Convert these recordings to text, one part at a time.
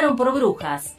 Por brujas.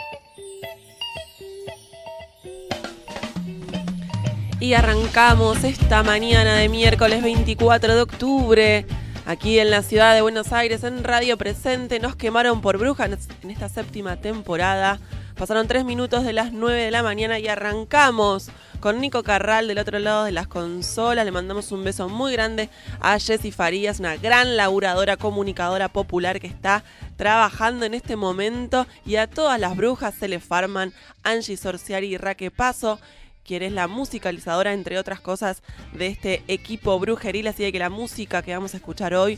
Y arrancamos esta mañana de miércoles 24 de octubre. Aquí en la ciudad de Buenos Aires, en Radio Presente, nos quemaron por brujas en esta séptima temporada. Pasaron tres minutos de las 9 de la mañana y arrancamos con Nico Carral del otro lado de las consolas. Le mandamos un beso muy grande a Jessy Farías, una gran laburadora, comunicadora popular que está trabajando en este momento. Y a todas las brujas se le farman Angie Sorciari y Raque Paso quien es la musicalizadora, entre otras cosas, de este equipo brujeril. Así que la música que vamos a escuchar hoy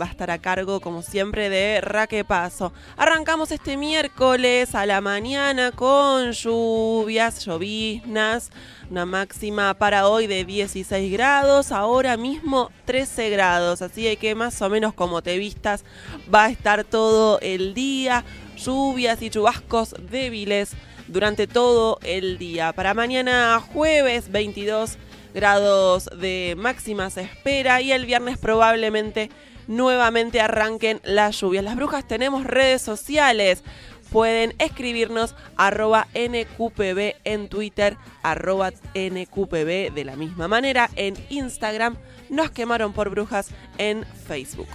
va a estar a cargo, como siempre, de Raque Paso. Arrancamos este miércoles a la mañana con lluvias, lloviznas, una máxima para hoy de 16 grados, ahora mismo 13 grados. Así que más o menos como te vistas, va a estar todo el día. Lluvias y chubascos débiles durante todo el día. Para mañana jueves 22 grados de máxima se espera y el viernes probablemente nuevamente arranquen las lluvias. Las brujas tenemos redes sociales. Pueden escribirnos arroba NQPB en Twitter, arroba NQPB de la misma manera en Instagram. Nos quemaron por brujas en Facebook.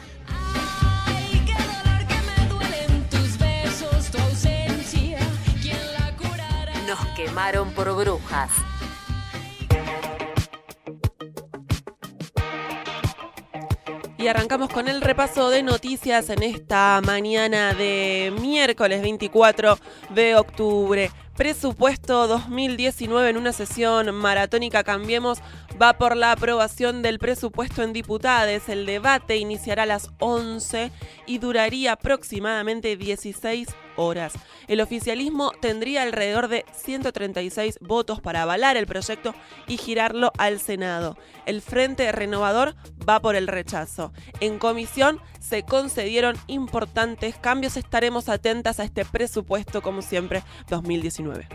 Quemaron por brujas. Y arrancamos con el repaso de noticias en esta mañana de miércoles 24 de octubre. Presupuesto 2019 en una sesión maratónica Cambiemos va por la aprobación del presupuesto en diputades. El debate iniciará a las 11 y duraría aproximadamente 16 horas. El oficialismo tendría alrededor de 136 votos para avalar el proyecto y girarlo al Senado. El Frente Renovador va por el rechazo. En comisión se concedieron importantes cambios. Estaremos atentas a este presupuesto, como siempre, 2019.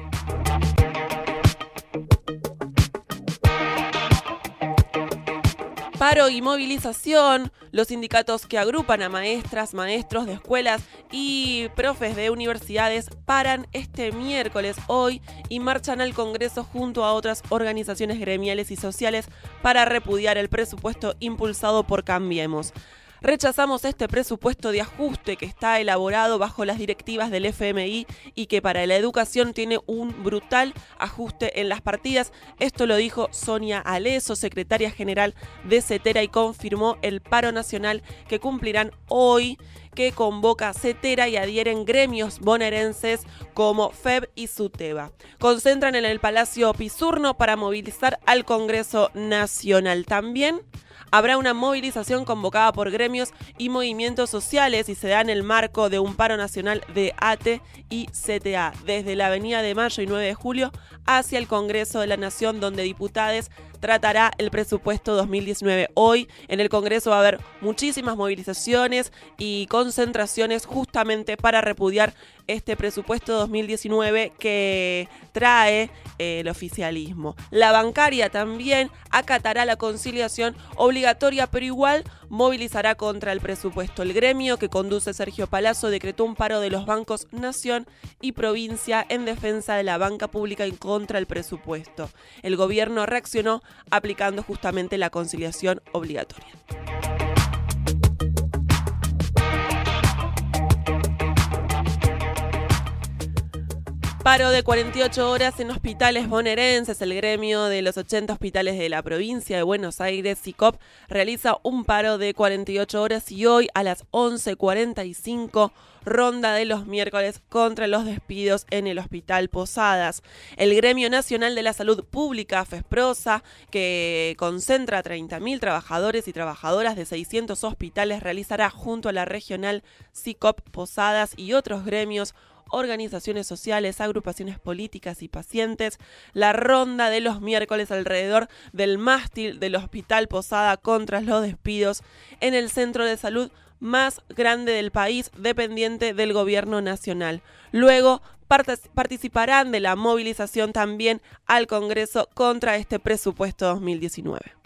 Paro y movilización, los sindicatos que agrupan a maestras, maestros de escuelas y profes de universidades paran este miércoles hoy y marchan al Congreso junto a otras organizaciones gremiales y sociales para repudiar el presupuesto impulsado por Cambiemos. Rechazamos este presupuesto de ajuste que está elaborado bajo las directivas del FMI y que para la educación tiene un brutal ajuste en las partidas. Esto lo dijo Sonia Aleso, secretaria general de CETERA, y confirmó el paro nacional que cumplirán hoy que convoca CETERA y adhieren gremios bonaerenses como FEB y SUTEBA. Concentran en el Palacio Pisurno para movilizar al Congreso Nacional. También habrá una movilización convocada por gremios y movimientos sociales y se da en el marco de un paro nacional de ATE y CTA desde la Avenida de Mayo y 9 de Julio hacia el Congreso de la Nación donde diputados tratará el presupuesto 2019. Hoy en el Congreso va a haber muchísimas movilizaciones y concentraciones justamente para repudiar este presupuesto 2019 que trae eh, el oficialismo. La bancaria también acatará la conciliación obligatoria, pero igual movilizará contra el presupuesto. El gremio que conduce Sergio Palazzo decretó un paro de los bancos Nación y Provincia en defensa de la banca pública y contra el presupuesto. El gobierno reaccionó aplicando justamente la conciliación obligatoria. Paro de 48 horas en hospitales bonaerenses. El gremio de los 80 hospitales de la provincia de Buenos Aires, SICOP, realiza un paro de 48 horas y hoy a las 11.45 ronda de los miércoles contra los despidos en el Hospital Posadas. El Gremio Nacional de la Salud Pública, FESPROSA, que concentra 30.000 trabajadores y trabajadoras de 600 hospitales, realizará junto a la regional SICOP Posadas y otros gremios organizaciones sociales, agrupaciones políticas y pacientes, la ronda de los miércoles alrededor del mástil del Hospital Posada contra los despidos en el centro de salud más grande del país, dependiente del gobierno nacional. Luego participarán de la movilización también al Congreso contra este presupuesto 2019.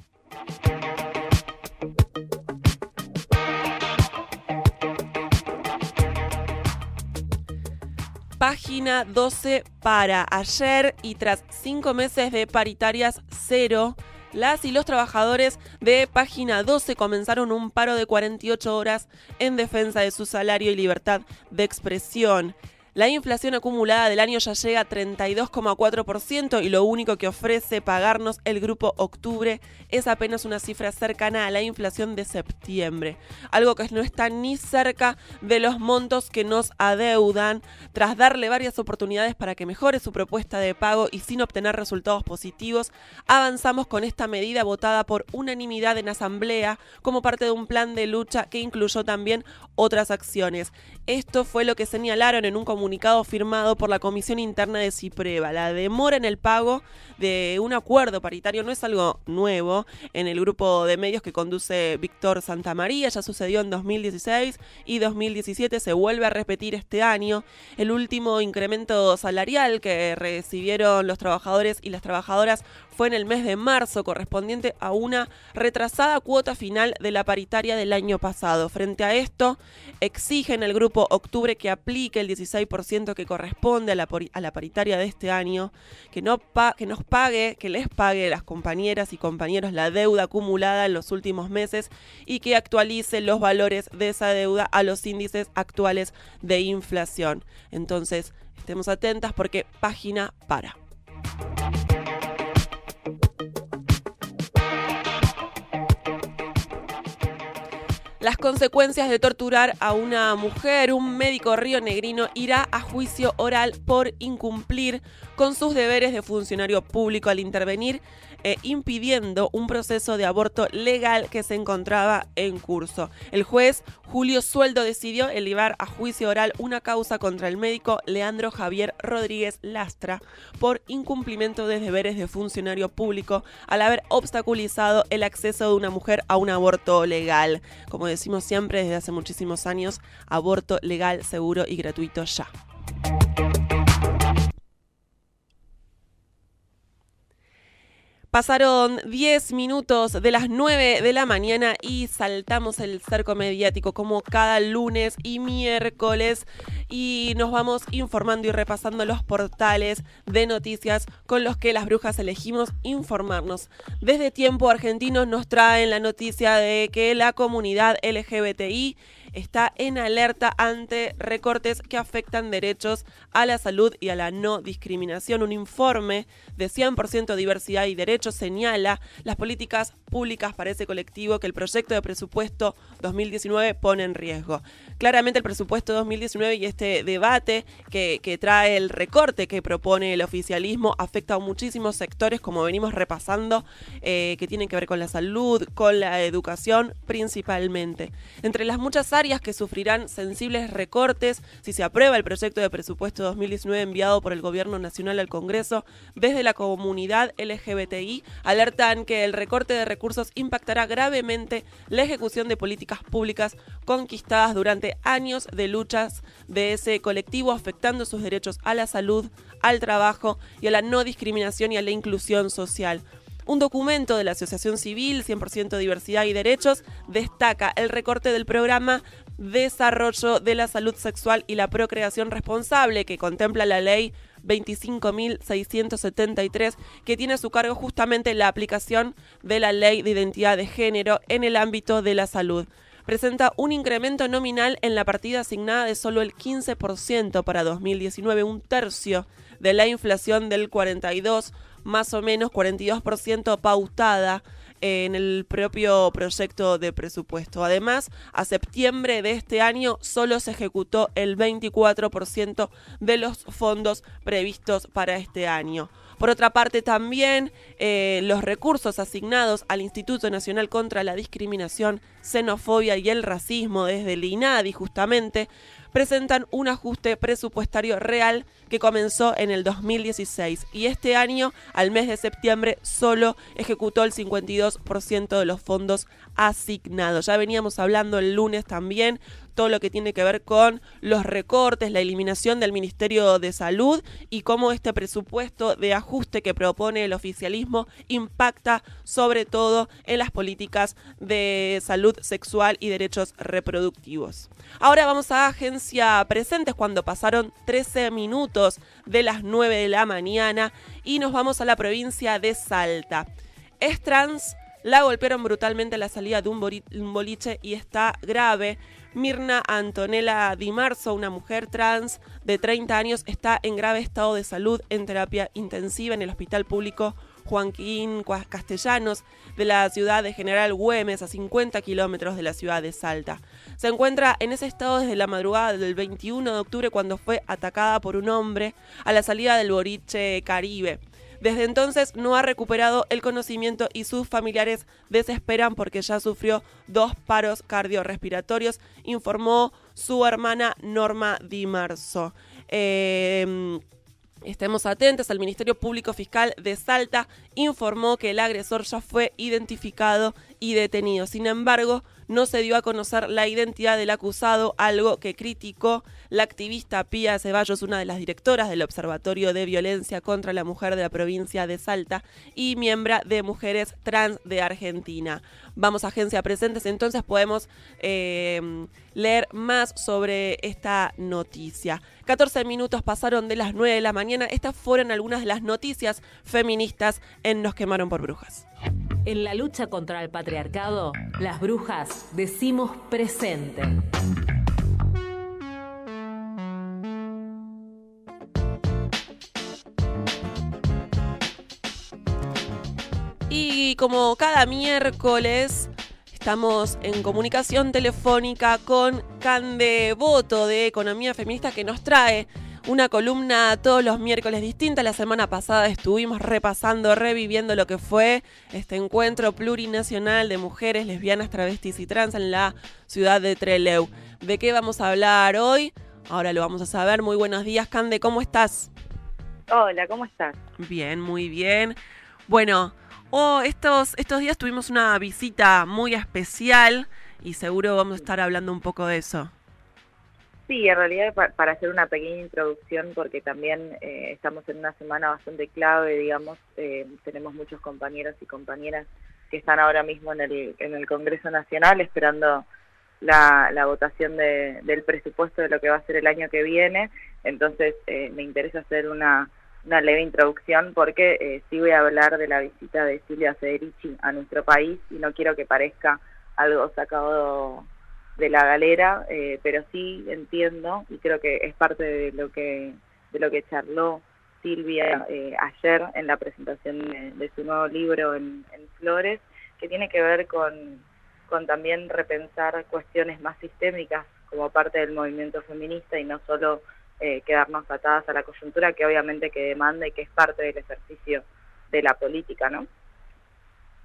Página 12 para ayer y tras cinco meses de paritarias cero, las y los trabajadores de página 12 comenzaron un paro de 48 horas en defensa de su salario y libertad de expresión. La inflación acumulada del año ya llega a 32,4% y lo único que ofrece pagarnos el grupo Octubre es apenas una cifra cercana a la inflación de septiembre, algo que no está ni cerca de los montos que nos adeudan. Tras darle varias oportunidades para que mejore su propuesta de pago y sin obtener resultados positivos, avanzamos con esta medida votada por unanimidad en asamblea como parte de un plan de lucha que incluyó también otras acciones. Esto fue lo que señalaron en un comunicado comunicado firmado por la Comisión Interna de Cipreva. La demora en el pago de un acuerdo paritario no es algo nuevo en el grupo de medios que conduce Víctor Santamaría, ya sucedió en 2016 y 2017 se vuelve a repetir este año. El último incremento salarial que recibieron los trabajadores y las trabajadoras fue en el mes de marzo, correspondiente a una retrasada cuota final de la paritaria del año pasado. Frente a esto, exigen el grupo Octubre que aplique el 16% que corresponde a la, paritaria de este año, que, no que nos pague, que les pague a las compañeras y compañeros la deuda acumulada en los últimos meses y que actualice los valores de esa deuda a los índices actuales de inflación. Entonces, estemos atentas porque página para. Las consecuencias de torturar a una mujer. Un médico río negrino irá a juicio oral por incumplir con sus deberes de funcionario público al intervenir eh, impidiendo un proceso de aborto legal que se encontraba en curso. El juez Julio Sueldo decidió elevar a juicio oral una causa contra el médico Leandro Javier Rodríguez Lastra por incumplimiento de deberes de funcionario público al haber obstaculizado el acceso de una mujer a un aborto legal. Como decimos siempre desde hace muchísimos años, aborto legal, seguro y gratuito ya. Pasaron 10 minutos de las 9 de la mañana y saltamos el cerco mediático como cada lunes y miércoles y nos vamos informando y repasando los portales de noticias con los que las brujas elegimos informarnos. Desde Tiempo Argentinos nos traen la noticia de que la comunidad LGBTI está en alerta ante recortes que afectan derechos a la salud y a la no discriminación. Un informe de 100% diversidad y derechos señala las políticas públicas para ese colectivo que el proyecto de presupuesto 2019 pone en riesgo. Claramente el presupuesto 2019 y este debate que, trae el recorte que propone el oficialismo afecta a muchísimos sectores, como venimos repasando, eh, que tienen que ver con la salud, con la educación principalmente. Entre las muchas áreas que sufrirán sensibles recortes si se aprueba el proyecto de presupuesto 2019 enviado por el Gobierno Nacional al Congreso. Desde la comunidad LGBTI alertan que el recorte de recursos impactará gravemente la ejecución de políticas públicas conquistadas durante años de luchas de ese colectivo, afectando sus derechos a la salud, al trabajo y a la no discriminación y a la inclusión social. Un documento de la Asociación Civil 100% Diversidad y Derechos destaca el recorte del programa Desarrollo de la Salud Sexual y la Procreación Responsable que contempla la ley 25.673, que tiene a su cargo justamente la aplicación de la ley de identidad de género en el ámbito de la salud. Presenta un incremento nominal en la partida asignada de solo el 15% para 2019, un tercio de la inflación del 42, más o menos 42% pautada en el propio proyecto de presupuesto. Además, a septiembre de este año solo se ejecutó el 24% de los fondos previstos para este año. Por otra parte, también eh, los recursos asignados al Instituto Nacional contra la Discriminación, Xenofobia y el Racismo desde el INADI justamente presentan un ajuste presupuestario real que comenzó en el 2016 y este año, al mes de septiembre, solo ejecutó el 52% de los fondos asignados. Ya veníamos hablando el lunes también todo lo que tiene que ver con los recortes, la eliminación del Ministerio de Salud y cómo este presupuesto de ajuste que propone el oficialismo impacta sobre todo en las políticas de salud sexual y derechos reproductivos. Ahora vamos a Agencia Presentes cuando pasaron 13 minutos de las 9 de la mañana y nos vamos a la provincia de Salta. Es trans, la golpearon brutalmente a la salida de un boliche y está grave. Mirna Antonella Di Marzo, una mujer trans de 30 años, está en grave estado de salud en terapia intensiva en el Hospital Público Joaquín Castellanos de la ciudad de General Güemes, a 50 kilómetros de la ciudad de Salta. Se encuentra en ese estado desde la madrugada del 21 de octubre cuando fue atacada por un hombre a la salida del Boriche Caribe. Desde entonces no ha recuperado el conocimiento y sus familiares desesperan porque ya sufrió dos paros cardiorrespiratorios, informó su hermana Norma Di Marzo. Em, estemos atentos, el Ministerio Público Fiscal de Salta informó que el agresor ya fue identificado y detenido. Sin embargo, no se dio a conocer la identidad del acusado, algo que criticó la activista Pía Ceballos, una de las directoras del Observatorio de Violencia contra la Mujer de la provincia de Salta y miembro de Mujeres Trans de Argentina. Vamos a Agencia Presentes, entonces podemos eh, leer más sobre esta noticia. 14 minutos pasaron de las 9 de la mañana. Estas fueron algunas de las noticias feministas en Nos quemaron por brujas. En la lucha contra el patriarcado, las brujas decimos presente. Y como cada miércoles estamos en comunicación telefónica con Cande Voto de Economía Feminista que nos trae una columna todos los miércoles distinta. La semana pasada estuvimos repasando, reviviendo lo que fue este encuentro plurinacional de mujeres lesbianas, travestis y trans en la ciudad de Trelew. ¿De qué vamos a hablar hoy? Ahora lo vamos a saber. Muy buenos días, Cande, ¿cómo estás? Hola, ¿cómo estás? Bien, muy bien. Bueno, oh, estos, estos días tuvimos una visita muy especial y seguro vamos a estar hablando un poco de eso. Sí, en realidad para hacer una pequeña introducción, porque también eh, estamos en una semana bastante clave, digamos, eh, tenemos muchos compañeros y compañeras que están ahora mismo en el, en el Congreso Nacional esperando la, votación de, del presupuesto de lo que va a ser el año que viene, entonces eh, me interesa hacer una, una leve introducción porque sí voy a hablar de la visita de Silvia Federici a nuestro país y no quiero que parezca algo sacado de la galera, eh, pero sí entiendo y creo que es parte de lo que de lo que charló Silvia eh, ayer en la presentación de, su nuevo libro en, Flores, que tiene que ver con, con también repensar cuestiones más sistémicas como parte del movimiento feminista y no solo eh, quedarnos atadas a la coyuntura que obviamente que demanda y que es parte del ejercicio de la política, ¿no?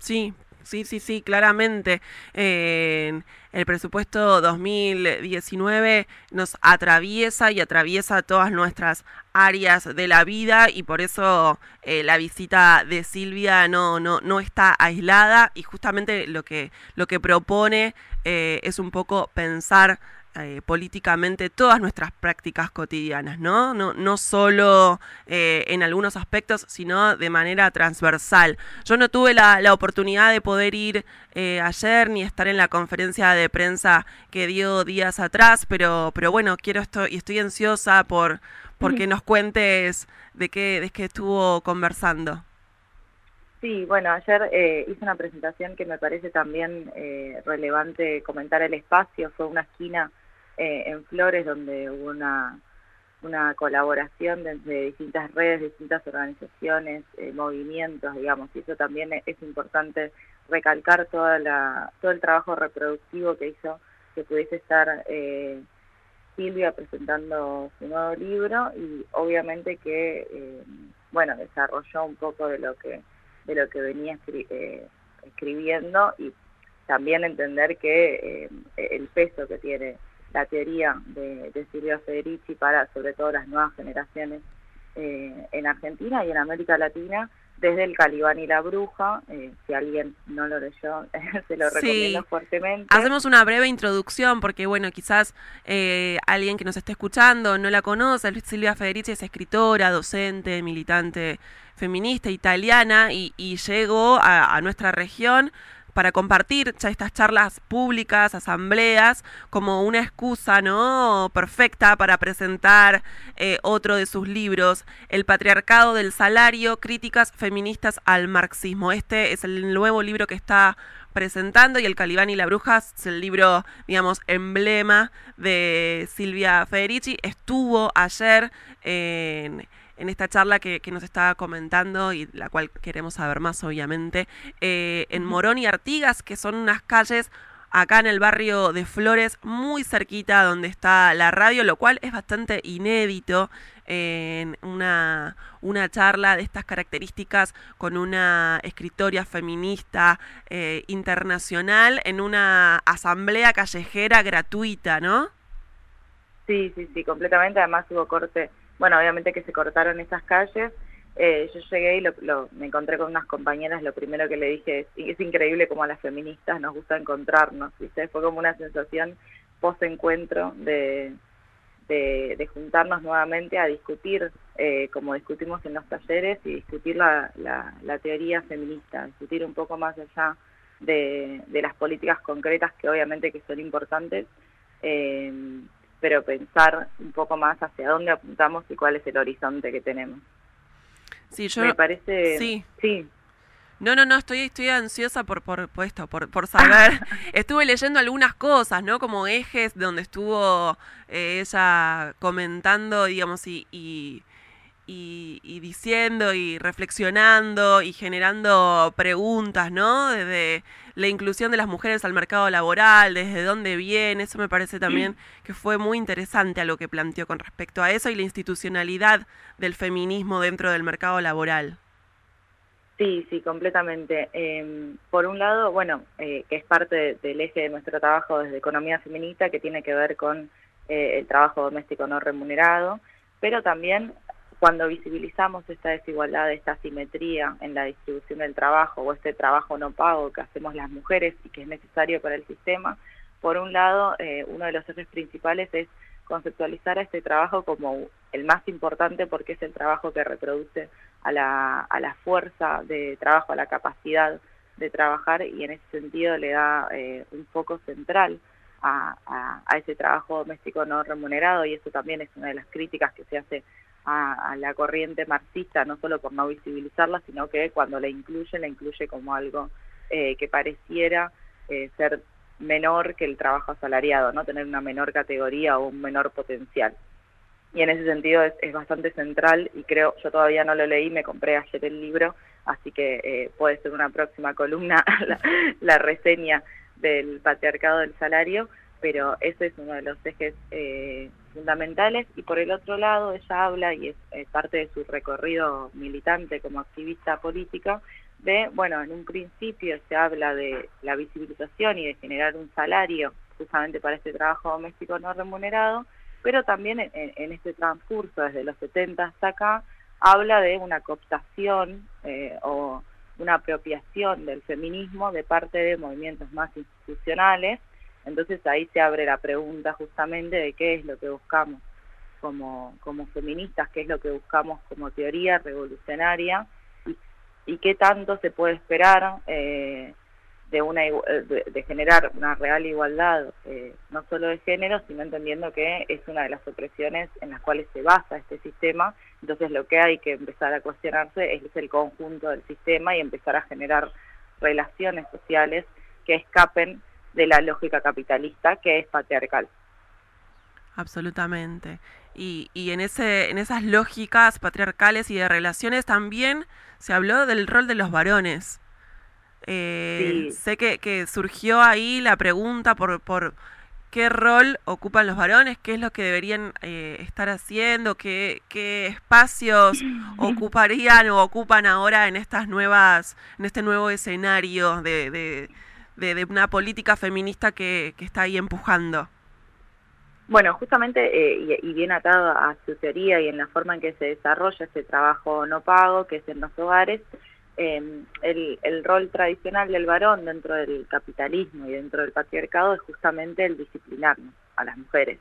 Sí, sí, sí, sí, claramente. el presupuesto 2019 nos atraviesa y atraviesa todas nuestras áreas de la vida y por eso eh, la visita de Silvia no, no, no está aislada y justamente lo que, lo que propone eh, es un poco pensar eh, políticamente todas nuestras prácticas cotidianas, ¿no? No, no solo eh, en algunos aspectos, sino de manera transversal. Yo no tuve la, oportunidad de poder ir eh, ayer ni estar en la conferencia de prensa que dio días atrás, pero, pero bueno, quiero esto y estoy ansiosa por, por que nos cuentes de qué, de qué estuvo conversando. Sí, bueno, ayer eh, hice una presentación que me parece también eh, relevante comentar el espacio. Fue una esquina eh, en Flores, donde hubo una, una colaboración desde distintas redes, distintas organizaciones, eh, movimientos, digamos, y eso también es importante recalcar toda la, todo el trabajo reproductivo que hizo que pudiese estar eh, Silvia presentando su nuevo libro y obviamente que, bueno, desarrolló un poco de lo que, de lo que venía escribiendo y también entender que el peso que tiene la teoría de, de Silvia Federici para sobre todo las nuevas generaciones eh, en Argentina y en América Latina desde el Calibán y la Bruja, eh, si alguien no lo leyó, se lo recomiendo fuertemente. Hacemos una breve introducción porque, bueno, quizás eh, alguien que nos esté escuchando no la conoce. Silvia Federici es escritora, docente, militante feminista italiana y, llegó a, a nuestra región para compartir estas charlas públicas, asambleas, como una excusa no perfecta para presentar eh, otro de sus libros, El patriarcado del salario, críticas feministas al marxismo. Este es el nuevo libro que está presentando y El Calibán y la Bruja es el libro, digamos, emblema de Silvia Federici. Estuvo ayer en en esta charla que, nos estaba comentando y la cual queremos saber más, obviamente, eh, en Morón y Artigas, que son unas calles acá en el barrio de Flores, muy cerquita donde está la radio, lo cual es bastante inédito en una, una charla de estas características con una escritoria feminista eh, internacional en una asamblea callejera gratuita, ¿no? Sí, sí, sí, completamente. Además hubo corte bueno, obviamente que se cortaron esas calles. Eh, yo llegué y lo, me encontré con unas compañeras, lo primero que le dije es, es increíble como a las feministas nos gusta encontrarnos, ¿viste? Fue como una sensación post-encuentro de, juntarnos nuevamente a discutir, eh, como discutimos en los talleres, y discutir la, teoría feminista, discutir un poco más allá de, de las políticas concretas que obviamente que son importantes, eh, pero pensar un poco más hacia dónde apuntamos y cuál es el horizonte que tenemos. Sí, yo me parece sí. sí. No, no, no, estoy, estoy ansiosa por, por, esto, por, por saber. Estuve leyendo algunas cosas, ¿no? Como ejes donde estuvo eh, ella comentando, digamos, y, y y, diciendo y reflexionando y generando preguntas, ¿no? Desde la inclusión de las mujeres al mercado laboral, desde dónde viene, eso me parece también que fue muy interesante a lo que planteó con respecto a eso y la institucionalidad del feminismo dentro del mercado laboral. Sí, sí, completamente. Em, por un lado, bueno, eh, que es parte del eje de nuestro trabajo desde Economía Feminista, que tiene que ver con eh, el trabajo doméstico no remunerado, pero también cuando visibilizamos esta desigualdad, esta asimetría en la distribución del trabajo o este trabajo no pago que hacemos las mujeres y que es necesario para el sistema, por un lado, eh, uno de los ejes principales es conceptualizar a este trabajo como el más importante porque es el trabajo que reproduce a la, a la fuerza de trabajo, a la capacidad de trabajar y en ese sentido le da eh, un foco central a, a, ese trabajo doméstico no remunerado y eso también es una de las críticas que se hace a, la corriente marxista, no solo por no visibilizarla, sino que cuando la incluye, la incluye como algo eh, que pareciera eh, ser menor que el trabajo asalariado, no tener una menor categoría o un menor potencial. Y en ese sentido es, bastante central y creo, yo todavía no lo leí, me compré ayer el libro, así que eh, puede ser una próxima columna la, la reseña del patriarcado del salario, pero ese es uno de los ejes eh, fundamentales y por el otro lado ella habla y es parte de su recorrido militante como activista política de, bueno, en un principio se habla de la visibilización y de generar un salario justamente para este trabajo doméstico no remunerado, pero también en, este transcurso desde los 70 hasta acá habla de una cooptación eh, o una apropiación del feminismo de parte de movimientos más institucionales Entonces ahí se abre la pregunta justamente de qué es lo que buscamos como, como feministas, qué es lo que buscamos como teoría revolucionaria y, qué tanto se puede esperar eh, de, una, de, generar una real igualdad, eh, no solo de género, sino entendiendo que es una de las opresiones en las cuales se basa este sistema. Entonces lo que hay que empezar a cuestionarse es el conjunto del sistema y empezar a generar relaciones sociales que escapen de la lógica capitalista que es patriarcal. Absolutamente. Y, y en, ese, en esas lógicas patriarcales y de relaciones también se habló del rol de los varones. Eh, sé que, surgió ahí la pregunta por, por qué rol ocupan los varones, qué es lo que deberían eh, estar haciendo, qué, qué espacios ocuparían o ocupan ahora en estas nuevas, en este nuevo escenario de, de, de, una política feminista que, que, está ahí empujando. Bueno, justamente, eh, y, y, bien atado a su teoría y en la forma en que se desarrolla este trabajo no pago, que es en los hogares, Em, el, el, rol tradicional del varón dentro del capitalismo y dentro del patriarcado es justamente el disciplinarnos a las mujeres.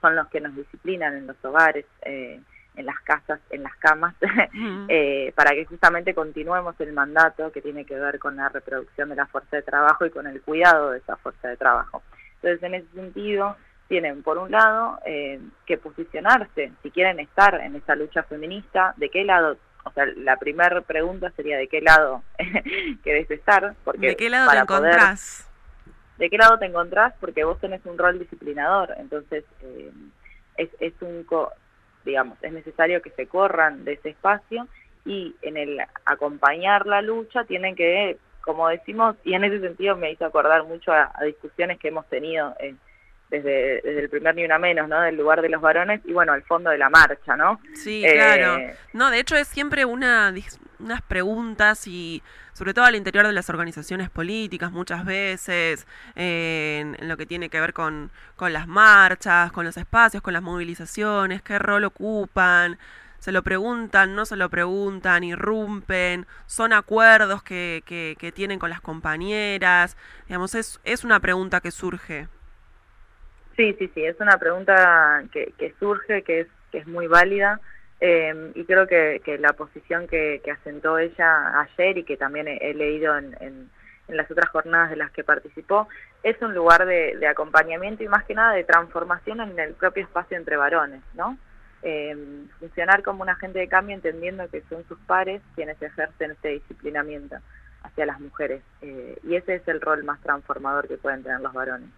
Son los que nos disciplinan en los hogares, eh, en las casas, en las camas, eh, para que justamente continuemos el mandato que tiene que ver con la reproducción de la fuerza de trabajo y con el cuidado de esa fuerza de trabajo. Entonces, en ese sentido, tienen, por un lado, eh, que posicionarse, si quieren estar en esa lucha feminista, de qué lado o sea, la primera pregunta sería de qué lado querés estar. Porque ¿De qué lado te encontrás? ¿De qué lado te encontrás? Porque vos tenés un rol disciplinador, entonces eh, es, es un, digamos, es necesario que se corran de ese espacio y en el acompañar la lucha tienen que, como decimos, y en ese sentido me hizo acordar mucho a, discusiones que hemos tenido en desde, desde el primer ni una menos, ¿no? Del lugar de los varones y bueno, al fondo de la marcha, ¿no? Sí, claro. Eh, no, de hecho es siempre una, unas preguntas y sobre todo al interior de las organizaciones políticas muchas veces, en, lo que tiene que ver con, con las marchas, con los espacios, con las movilizaciones, qué rol ocupan, se lo preguntan, no se lo preguntan, irrumpen, son acuerdos que, que, que tienen con las compañeras, digamos, es, es una pregunta que surge. Sí, sí, sí, es una pregunta que, que surge, que es, que es muy válida eh, y creo que, la posición que, que, asentó ella ayer y que también he, leído en, las otras jornadas de las que participó, es un lugar de, acompañamiento y más que nada de transformación en el propio espacio entre varones, ¿no? Eh, funcionar como un agente de cambio entendiendo que son sus pares quienes ejercen este disciplinamiento hacia las mujeres eh, y ese es el rol más transformador que pueden tener los varones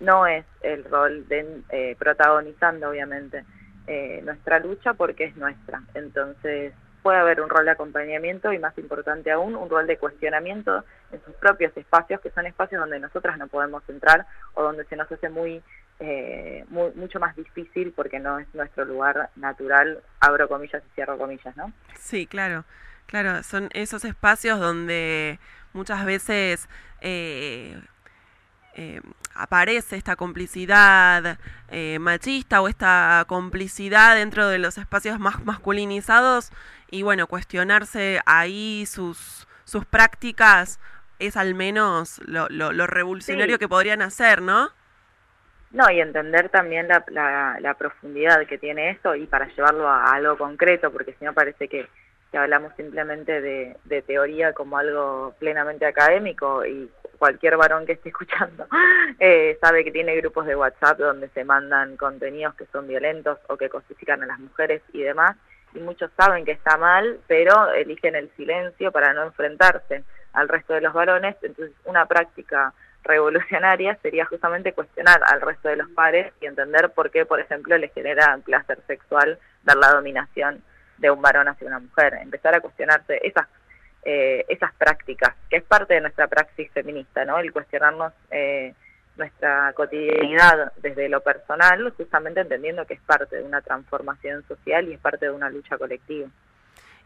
no es el rol de eh, protagonizando obviamente eh, nuestra lucha porque es nuestra. Entonces puede haber un rol de acompañamiento y más importante aún un rol de cuestionamiento en sus propios espacios que son espacios donde nosotras no podemos entrar o donde se nos hace muy, eh, mucho más difícil porque no es nuestro lugar natural, abro comillas y cierro comillas, ¿no? Sí, claro, claro, son esos espacios donde muchas veces eh, eh, aparece esta complicidad eh, machista o esta complicidad dentro de los espacios más masculinizados y bueno, cuestionarse ahí sus, sus prácticas es al menos lo, lo, revolucionario que podrían hacer, ¿no? No, y entender también la, la, la, profundidad que tiene esto y para llevarlo a, algo concreto, porque si no parece que, que hablamos simplemente de, de, teoría como algo plenamente académico y cualquier varón que esté escuchando eh, sabe que tiene grupos de WhatsApp donde se mandan contenidos que son violentos o que cosifican a las mujeres y demás, y muchos saben que está mal, pero eligen el silencio para no enfrentarse al resto de los varones, entonces una práctica revolucionaria sería justamente cuestionar al resto de los pares y entender por qué, por ejemplo, les genera placer sexual dar la dominación de un varón hacia una mujer, empezar a cuestionarse esas eh, esas prácticas, que es parte de nuestra praxis feminista, ¿no? El cuestionarnos eh, nuestra cotidianidad desde lo personal, justamente entendiendo que es parte de una transformación social y es parte de una lucha colectiva.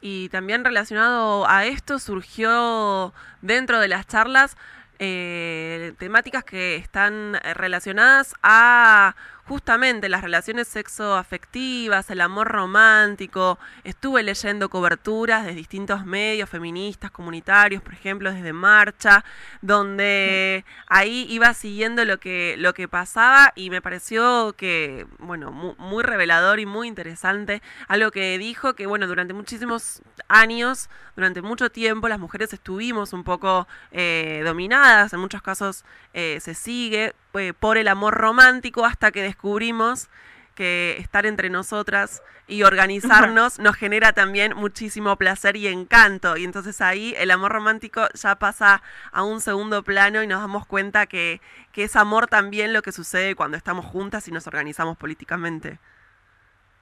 Y también relacionado a esto surgió dentro de las charlas eh, temáticas que están relacionadas a justamente las relaciones sexoafectivas, el amor romántico. Estuve leyendo coberturas de distintos medios feministas, comunitarios, por ejemplo, desde Marcha, donde ahí iba siguiendo lo que, lo que pasaba y me pareció que, bueno, muy, revelador y muy interesante. Algo que dijo que, bueno, durante muchísimos años, durante mucho tiempo, las mujeres estuvimos un poco eh, dominadas, en muchos casos eh, se sigue eh, por el amor romántico hasta que descubrimos que estar entre nosotras y organizarnos nos genera también muchísimo placer y encanto. Y entonces ahí el amor romántico ya pasa a un segundo plano y nos damos cuenta que, que es amor también lo que sucede cuando estamos juntas y nos organizamos políticamente.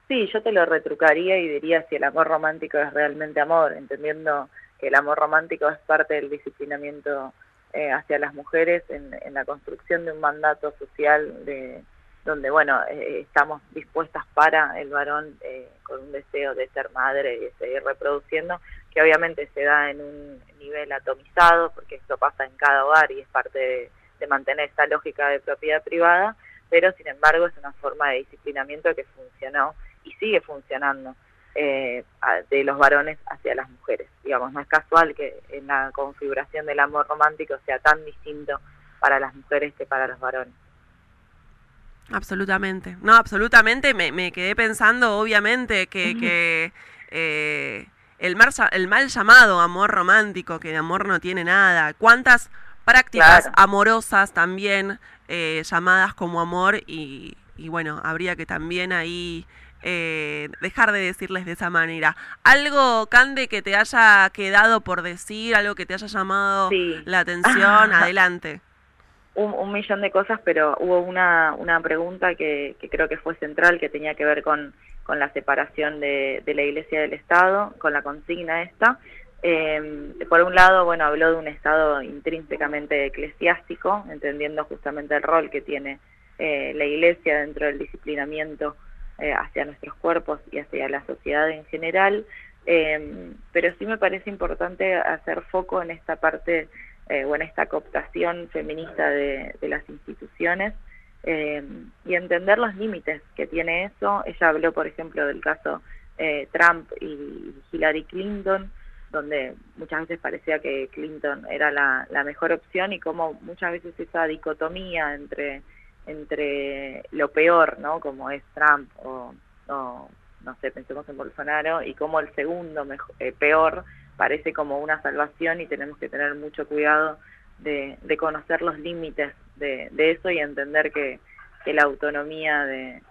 Sí, yo te lo retrucaría y diría si el amor romántico es realmente amor, entendiendo que el amor romántico es parte del disciplinamiento eh, hacia las mujeres en, la construcción de un mandato social de, donde, bueno, eh, estamos dispuestas para el varón eh, con un deseo de ser madre y de seguir reproduciendo, que obviamente se da en un nivel atomizado, porque esto pasa en cada hogar y es parte de mantener esta lógica de propiedad privada, pero sin embargo es una forma de disciplinamiento que funcionó y sigue funcionando. Eh, de los varones hacia las mujeres. Digamos, no es casual que en la configuración del amor romántico sea tan distinto para las mujeres que para los varones. Absolutamente. No, absolutamente. Me, quedé pensando, obviamente, que, eh, el, el mal llamado amor romántico, que de amor no tiene nada. ¿Cuántas prácticas amorosas también eh, llamadas como amor? Y, y bueno, habría que también ahí eh, dejar de decirles de esa manera. ¿Algo, Cande, que te haya quedado por decir, algo que te haya llamado la atención? Adelante. Un, millón de cosas, pero hubo una, una pregunta que, creo que fue central, que tenía que ver con, con la separación de, la Iglesia del Estado, con la consigna esta. Eh, por un lado, bueno, habló de un Estado intrínsecamente eclesiástico, entendiendo justamente el rol que tiene eh, la Iglesia dentro del disciplinamiento eh, hacia nuestros cuerpos y hacia la sociedad en general, em, pero sí me parece importante hacer foco en esta parte eh, o en esta cooptación feminista de, las instituciones em, y entender los límites que tiene eso. Ella habló, por ejemplo, del caso eh, Trump y Hillary Clinton, donde muchas veces parecía que Clinton era la, la mejor opción y como muchas veces esa dicotomía entre entre lo peor, ¿no? Como es Trump o, no sé, pensemos en Bolsonaro, y como el segundo eh, peor parece como una salvación y tenemos que tener mucho cuidado de, conocer los límites de, eso y entender que, la autonomía de,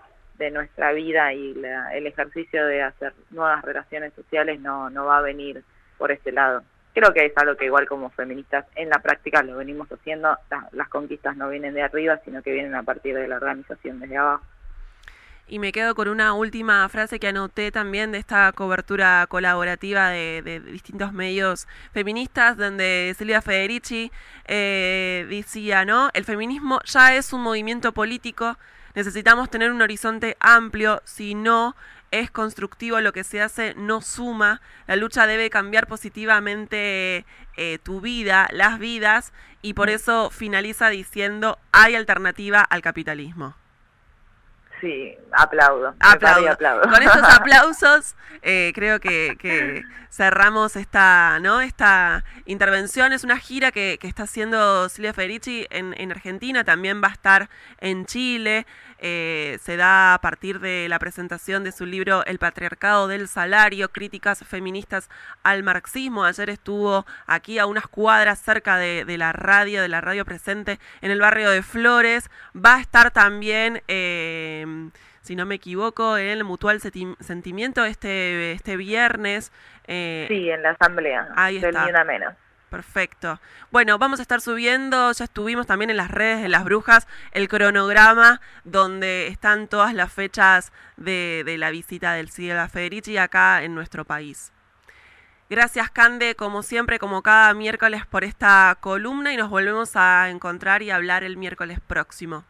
nuestra vida y el ejercicio de hacer nuevas relaciones sociales no, no va a venir por ese lado creo que es algo que igual como feministas en la práctica lo venimos haciendo, las, conquistas no vienen de arriba, sino que vienen a partir de la organización desde abajo. Y me quedo con una última frase que anoté también de esta cobertura colaborativa de, distintos medios feministas, donde Silvia Federici eh, decía, ¿no? El feminismo ya es un movimiento político, necesitamos tener un horizonte amplio, si no es constructivo, lo que se hace no suma, la lucha debe cambiar positivamente eh, tu vida, las vidas, y por eso finaliza diciendo, hay alternativa al capitalismo. Sí, aplaudo. Aplaudo. Con estos aplausos eh, creo que, cerramos esta, ¿no? esta intervención. Es una gira que, está haciendo Silvia Federici en, en, Argentina, también va a estar en Chile. Eh, se da a partir de la presentación de su libro El patriarcado del salario, críticas feministas al marxismo. Ayer estuvo aquí a unas cuadras cerca de, la radio, de la radio presente en el barrio de Flores. Va a estar también... Eh, si no me equivoco, en el Mutual Sentimiento este, este viernes. Eh, sí, en la asamblea. Ahí está. menos. Perfecto. Bueno, vamos a estar subiendo, ya estuvimos también en las redes de las brujas, el cronograma donde están todas las fechas de, la visita del Cielo Federici acá en nuestro país. Gracias Cande, como siempre, como cada miércoles por esta columna y nos volvemos a encontrar y hablar el miércoles próximo.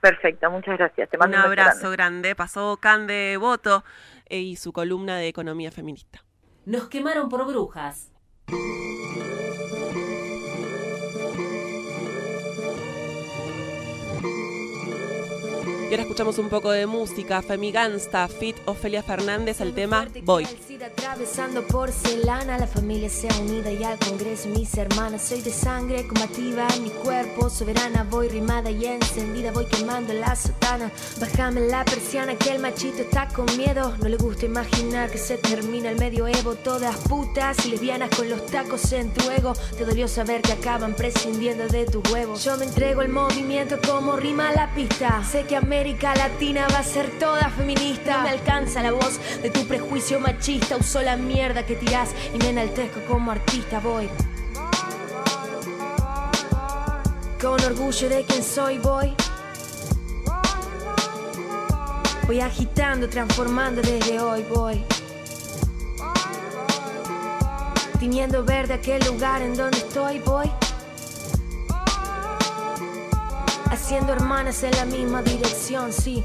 Perfecto, muchas gracias. Te mando un abrazo grande. Pasó Cande Voto eh, y su columna de economía feminista. Nos quemaron por brujas. Ahora escuchamos un poco de música. Femigansta, Fit Ofelia Fernández, el tema Voy. Atravesando porcelana, la familia sea unida y al congreso mis hermanas. Soy de sangre combativa mi cuerpo, soberana. Voy rimada y encendida, voy quemando la sotana. Bájame la persiana que el machito está con miedo. No le gusta imaginar que se termina el medioevo. Todas putas y lesbianas con los tacos en tu ego. Te dolió saber que acaban prescindiendo de tu huevo. Yo me entrego el movimiento como rima la pista. Sé que América Latina va a ser toda feminista. No me alcanza la voz de tu prejuicio machista. Uso la mierda que tirás y me enaltezco como artista. Voy. Con orgullo de quien soy, voy. Voy agitando, transformando desde hoy, voy. Tiñendo verde aquel lugar en donde estoy, voy. Haciendo hermanas en la misma dirección, sí.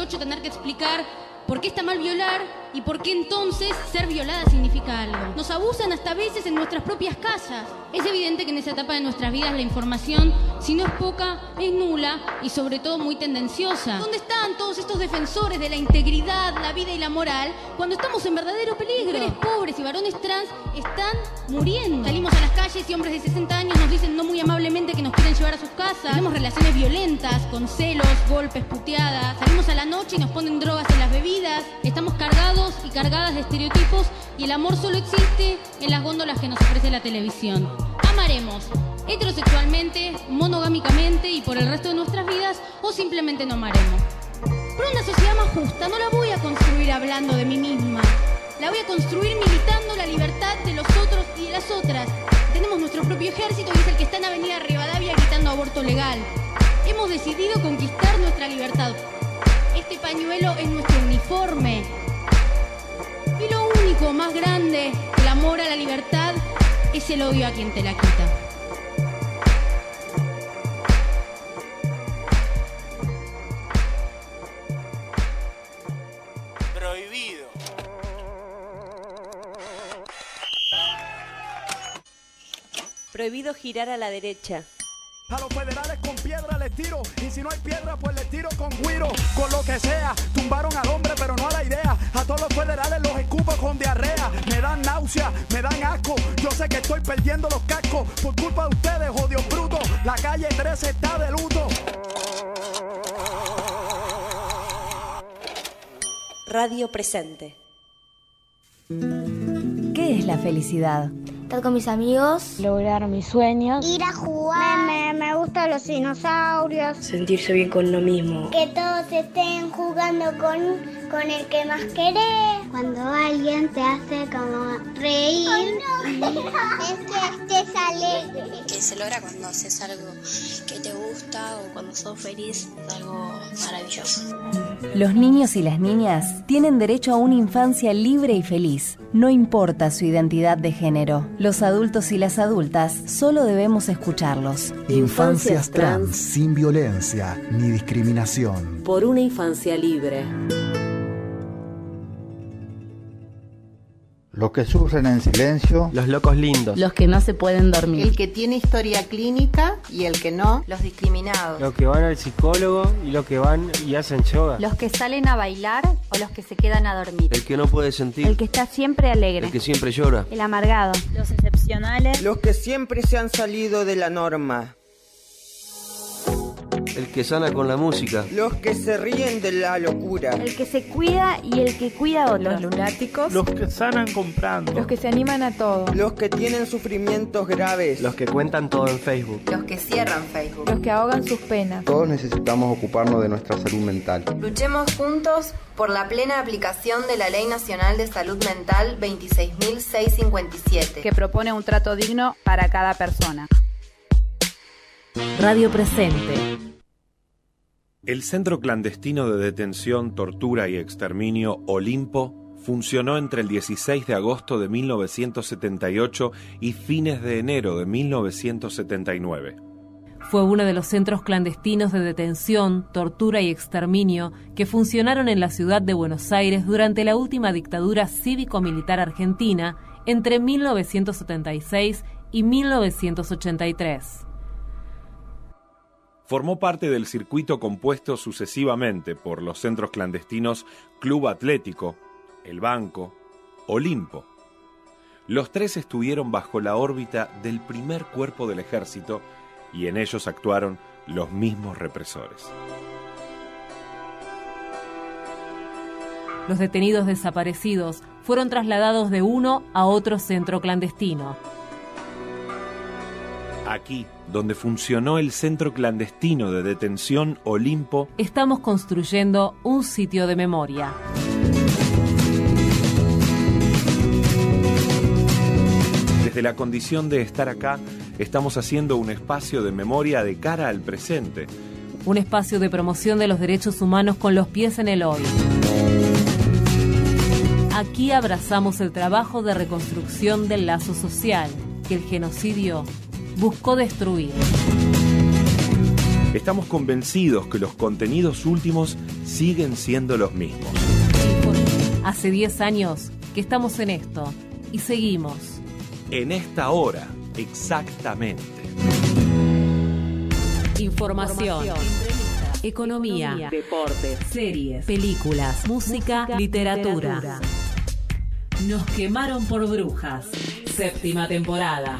18 tener que explicar por qué está mal violar y por qué entonces ser violada significa algo. Nos abusan hasta veces en nuestras propias casas. Es evidente que en esa etapa de nuestras vidas la información si no es poca, es nula y sobre todo muy tendenciosa. ¿Dónde están todos estos defensores de la integridad, la vida y la moral cuando estamos en verdadero peligro? Mujeres pobres y varones trans están muriendo. Salimos a las calles y hombres de 60 años nos dicen no muy amablemente que nos quieren llevar a sus casas. Tenemos relaciones violentas, con celos, golpes, puteadas. Salimos a la noche y nos ponen drogas en las bebidas. Estamos cargados y cargadas de estereotipos y el amor solo existe en las góndolas que nos ofrece la televisión. Amaremos heterosexualmente, monogámicamente y por el resto de nuestras vidas o simplemente no amaremos. Pero una sociedad más justa no la voy a construir hablando de mí misma. La voy a construir militando la libertad de los otros y de las otras. Tenemos nuestro propio ejército y es el que está en Avenida Rivadavia gritando aborto legal. Hemos decidido conquistar nuestra libertad. Este pañuelo es nuestro uniforme. Y lo único más grande, el amor a la libertad, es el odio a quien te la quita. Prohibido girar a la derecha. A los federales con piedra les tiro y si no hay piedra pues les tiro con guiro, con lo que sea. Tumbaron al hombre pero no a la idea. A todos los federales los escupo con diarrea. Me dan náusea, me dan asco. Yo sé que estoy perdiendo los cascos por culpa de ustedes, odios brutos. La calle 13 está de luto. Radio presente. ¿Qué es la felicidad? Estar con mis amigos. Lograr mis sueños. Ir a jugar. Me, me, me gustan los dinosaurios. Sentirse bien con lo mismo. Que todos estén jugando con, con el que más querés. Cuando alguien te hace como reír. Ay, no. es que estés alegre. Que se logra cuando haces algo que te gusta o cuando sos feliz. Es algo maravilloso. Los niños y las niñas tienen derecho a una infancia libre y feliz. No importa su identidad de género. Los adultos y las adultas solo debemos escucharlos. Infancias trans sin violencia ni discriminación. Por una infancia libre. Los que sufren en silencio. Los locos lindos. Los que no se pueden dormir. El que tiene historia clínica y el que no. Los discriminados. Los que van al psicólogo y los que van y hacen yoga. Los que salen a bailar o los que se quedan a dormir. El que no puede sentir. El que está siempre alegre. El que siempre llora. El amargado. Los excepcionales. Los que siempre se han salido de la norma. El que sana con la música. Los que se ríen de la locura. El que se cuida y el que cuida a otros. Los lunáticos. Los que sanan comprando. Los que se animan a todo. Los que tienen sufrimientos graves. Los que cuentan todo en Facebook. Los que cierran Facebook. Los que ahogan sus penas. Todos necesitamos ocuparnos de nuestra salud mental. Luchemos juntos por la plena aplicación de la Ley Nacional de Salud Mental 26.657. Que propone un trato digno para cada persona. Radio Presente. El Centro Clandestino de Detención, Tortura y Exterminio Olimpo funcionó entre el 16 de agosto de 1978 y fines de enero de 1979. Fue uno de los centros clandestinos de detención, tortura y exterminio que funcionaron en la ciudad de Buenos Aires durante la última dictadura cívico-militar argentina entre 1976 y 1983 formó parte del circuito compuesto sucesivamente por los centros clandestinos Club Atlético, El Banco, Olimpo. Los tres estuvieron bajo la órbita del primer cuerpo del ejército y en ellos actuaron los mismos represores. Los detenidos desaparecidos fueron trasladados de uno a otro centro clandestino. Aquí, donde funcionó el centro clandestino de detención Olimpo, estamos construyendo un sitio de memoria. Desde la condición de estar acá, estamos haciendo un espacio de memoria de cara al presente. Un espacio de promoción de los derechos humanos con los pies en el hoy. Aquí abrazamos el trabajo de reconstrucción del lazo social que el genocidio buscó destruir. Estamos convencidos que los contenidos últimos siguen siendo los mismos. Hace 10 años que estamos en esto y seguimos. En esta hora, exactamente. Información. Economía, deportes, series, películas, música, literatura. Nos quemaron por brujas. Séptima temporada.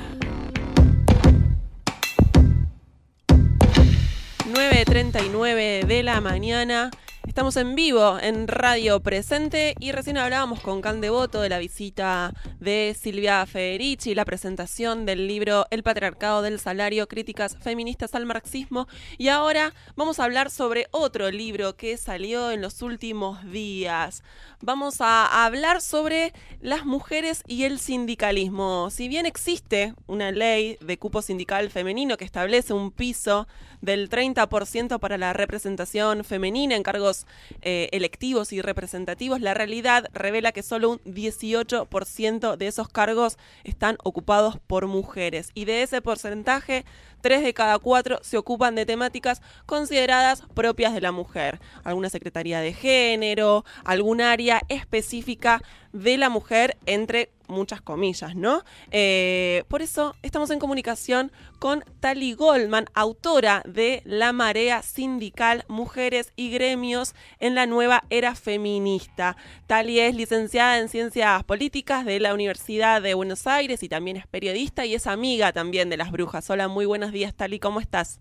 9.39 de la mañana. Estamos en vivo en Radio Presente y recién hablábamos con Can Devoto de la visita de Silvia Federici, la presentación del libro El patriarcado del salario, críticas feministas al marxismo. Y ahora vamos a hablar sobre otro libro que salió en los últimos días. Vamos a hablar sobre las mujeres y el sindicalismo. Si bien existe una ley de cupo sindical femenino que establece un piso del 30% para la representación femenina en cargos eh, electivos y representativos, la realidad revela que solo un 18% de esos cargos están ocupados por mujeres. Y de ese porcentaje, tres de cada cuatro se ocupan de temáticas consideradas propias de la mujer. Alguna secretaría de género, algún área específica de la mujer, entre muchas comillas, ¿no? Eh, por eso estamos en comunicación con Tali Goldman, autora de La Marea Sindical, Mujeres y Gremios en la Nueva Era Feminista. Tali es licenciada en Ciencias Políticas de la Universidad de Buenos Aires y también es periodista y es amiga también de las brujas. Hola, muy buenos días, Tali, ¿cómo estás?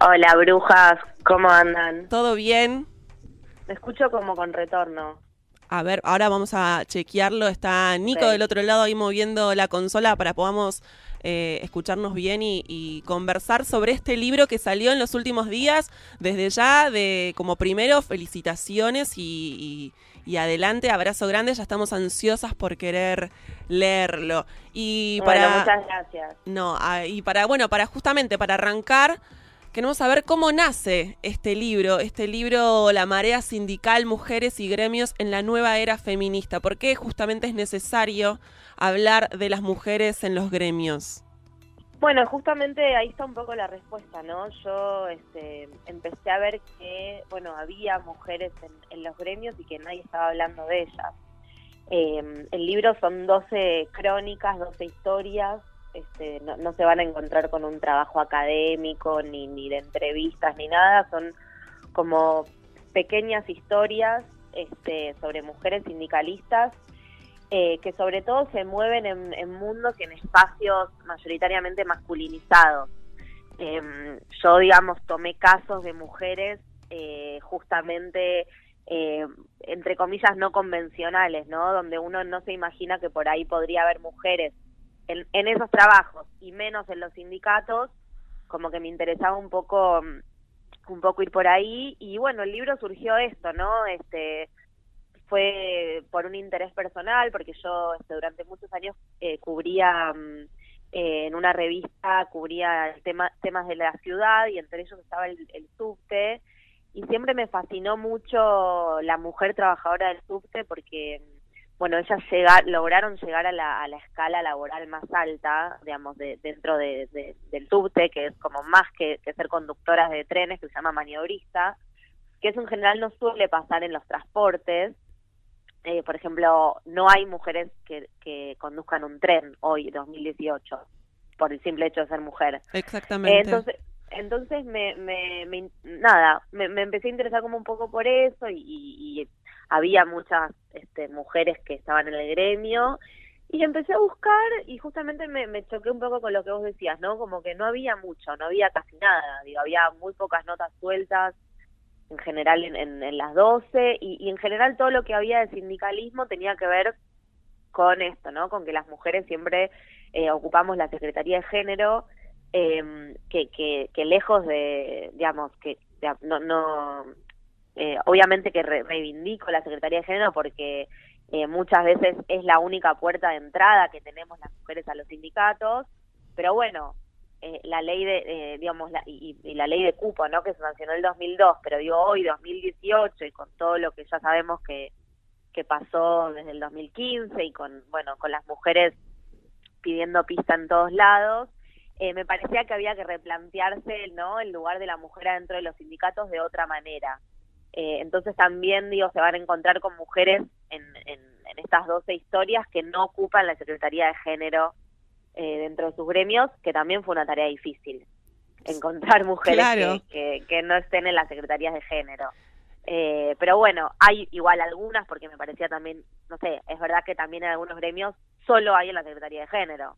Hola, brujas, ¿cómo andan? ¿Todo bien? Me escucho como con retorno. A ver, ahora vamos a chequearlo. Está Nico del otro lado ahí moviendo la consola para podamos eh, escucharnos bien y, conversar sobre este libro que salió en los últimos días. Desde ya, de como primero, felicitaciones y, adelante, abrazo grande. Ya estamos ansiosas por querer leerlo. Y para muchas gracias. No, ah, y para bueno, para justamente para arrancar Queremos saber cómo nace este libro, este libro La marea sindical, mujeres y gremios en la nueva era feminista. ¿Por qué justamente es necesario hablar de las mujeres en los gremios? Bueno, justamente ahí está un poco la respuesta, ¿no? Yo este, empecé a ver que, bueno, había mujeres en, los gremios y que nadie estaba hablando de ellas. Eh, el libro son 12 crónicas, 12 historias este, no, se van a encontrar con un trabajo académico, ni, ni de entrevistas, ni nada, son como pequeñas historias este, sobre mujeres sindicalistas eh, que sobre todo se mueven en, mundos y en espacios mayoritariamente masculinizados. em, yo, digamos, tomé casos de mujeres eh, justamente, eh, entre comillas, no convencionales, ¿no? Donde uno no se imagina que por ahí podría haber mujeres en, esos trabajos y menos en los sindicatos, como que me interesaba un poco un poco ir por ahí. Y bueno el libro surgió esto no este fue por un interés personal, porque yo este, durante muchos años eh, cubría mm, eh, en una revista, cubría tema, temas de la ciudad y entre ellos estaba el, subte. Y siempre me fascinó mucho la mujer trabajadora del subte porque, bueno, ellas llega, lograron llegar a la, a la escala laboral más alta, digamos, de, dentro de, del subte, que es como más que, que ser conductoras de trenes, que se llama maniobrista, que eso en general no suele pasar en los transportes, eh, por ejemplo, no hay mujeres que, que conduzcan un tren hoy, 2018, por el simple hecho de ser mujer. Exactamente. entonces, entonces me, me, nada, me, empecé a interesar como un poco por eso y, había muchas este, mujeres que estaban en el gremio y empecé a buscar y justamente me, me choqué un poco con lo que vos decías, ¿no? Como que no había mucho, no había casi nada, digo, había muy pocas notas sueltas, en general en, en, las 12 y, y, en general todo lo que había de sindicalismo tenía que ver con esto, ¿no? Con que las mujeres siempre eh, ocupamos la Secretaría de Género, eh, que, que, que, lejos de, digamos, que no, no eh, obviamente que reivindico la Secretaría de Género porque eh, muchas veces es la única puerta de entrada que tenemos las mujeres a los sindicatos, pero bueno, eh, la ley de, eh, digamos, la, y, la ley de cupo, ¿no? Que se sancionó el 2002, pero digo hoy, 2018, y con todo lo que ya sabemos que, que pasó desde el 2015 y con, bueno, con las mujeres pidiendo pista en todos lados, eh, me parecía que había que replantearse, ¿no? El lugar de la mujer dentro de los sindicatos de otra manera. Entonces también, digo, se van a encontrar con mujeres en, en, en estas 12 historias que no ocupan la Secretaría de Género eh, dentro de sus gremios, que también fue una tarea difícil, encontrar mujeres que, que, no estén en las secretarías de género. Eh, pero bueno, hay igual algunas, porque me parecía también, no sé, es verdad que también en algunos gremios solo hay en la Secretaría de Género,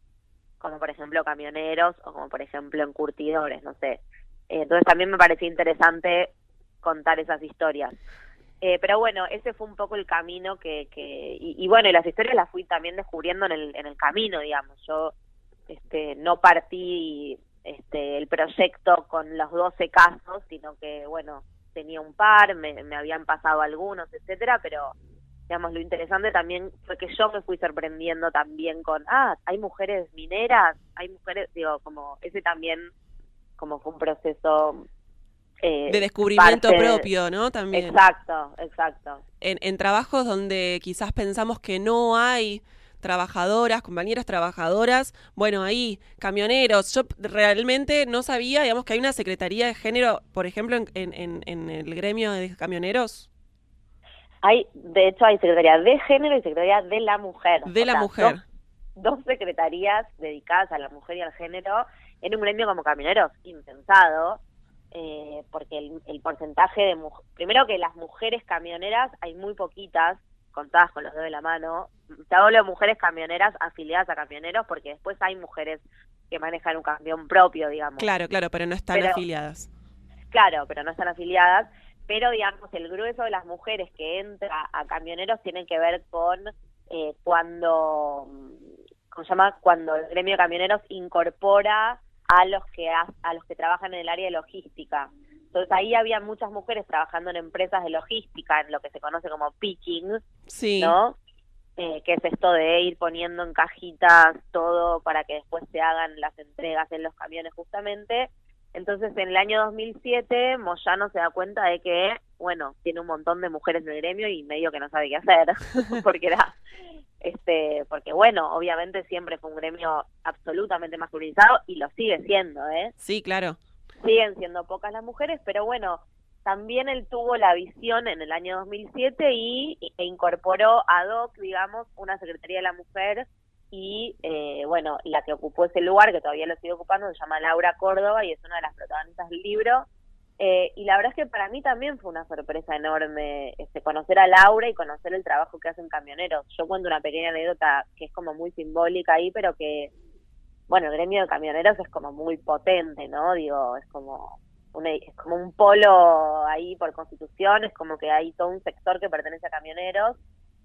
como por ejemplo camioneros o como por ejemplo encurtidores, no sé. Eh, entonces también me parecía interesante contar esas historias. Eh, pero bueno, ese fue un poco el camino que, que y, y, bueno, y las historias las fui también descubriendo en el, en el camino, digamos. Yo este, no partí este, el proyecto con los 12 casos, sino que, bueno, tenía un par, me, me habían pasado algunos, etcétera, pero digamos, lo interesante también fue que yo me fui sorprendiendo también con, ah, hay mujeres mineras, hay mujeres, digo, como ese también, como fue un proceso... Eh, de descubrimiento propio, ¿no? También. Exacto, exacto. En, en trabajos donde quizás pensamos que no hay trabajadoras, compañeras trabajadoras, bueno, ahí, camioneros. Yo realmente no sabía, digamos, que hay una secretaría de género, por ejemplo, en, en, en el gremio de camioneros. Hay, de hecho, hay secretaría de género y secretaría de la mujer. De la mujer. Dos, secretarías dedicadas a la mujer y al género en un gremio como camioneros, impensado. Eh, porque el, el porcentaje de primero que las mujeres camioneras hay muy poquitas contadas con los dedos de la mano. Te hablo de mujeres camioneras afiliadas a camioneros porque después hay mujeres que manejan un camión propio, digamos. Claro, claro, pero no están afiliadas. Claro, pero no están afiliadas. Pero, digamos, el grueso de las mujeres que entra a camioneros tienen que ver con eh, cuando, ¿cómo se llama? Cuando el gremio de camioneros incorpora a los que a los que trabajan en el área de logística. Entonces ahí había muchas mujeres trabajando en empresas de logística, en lo que se conoce como picking, ¿no? Eh, que es esto de ir poniendo en cajitas todo para que después se hagan las entregas en los camiones justamente. Entonces en el año 2007 Moyano se da cuenta de que, bueno, tiene un montón de mujeres en el gremio y medio que no sabe qué hacer, porque era, este, porque bueno, obviamente siempre fue un gremio absolutamente masculinizado y lo sigue siendo, ¿eh? Sí, claro siguen siendo pocas las mujeres, pero bueno, también él tuvo la visión en el año 2007 y e incorporó a DOC, digamos, una Secretaría de la Mujer y, eh, bueno, la que ocupó ese lugar, que todavía lo sigue ocupando, se llama Laura Córdoba y es una de las protagonistas del libro. Eh, y la verdad es que para mí también fue una sorpresa enorme este, conocer a Laura y conocer el trabajo que hacen camioneros. Yo cuento una pequeña anécdota que es como muy simbólica ahí, pero que bueno, el gremio de camioneros es como muy potente, ¿no? Digo, es como es como un polo ahí por constitución, es como que hay todo un sector que pertenece a camioneros.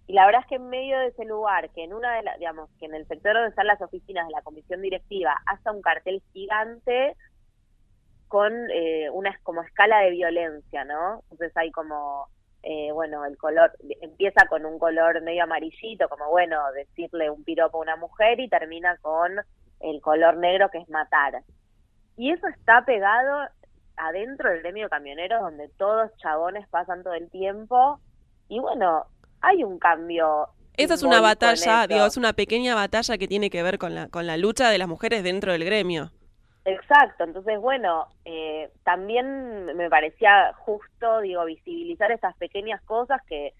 Y la verdad es que en medio de ese lugar, que en una de las, digamos, que en el sector donde están las oficinas de la comisión directiva, hasta un cartel gigante con eh, una como escala de violencia, ¿no? Entonces hay como, eh, bueno, el color, empieza con un color medio amarillito, como bueno, decirle un piropo a una mujer y termina con el color negro que es matar. Y eso está pegado adentro del gremio camionero donde todos chabones pasan todo el tiempo y bueno, hay un cambio. Esa es una batalla, digo, es una pequeña batalla que tiene que ver con la, con la lucha de las mujeres dentro del gremio. Exacto, entonces bueno, eh, también me parecía justo, digo, visibilizar estas pequeñas cosas que,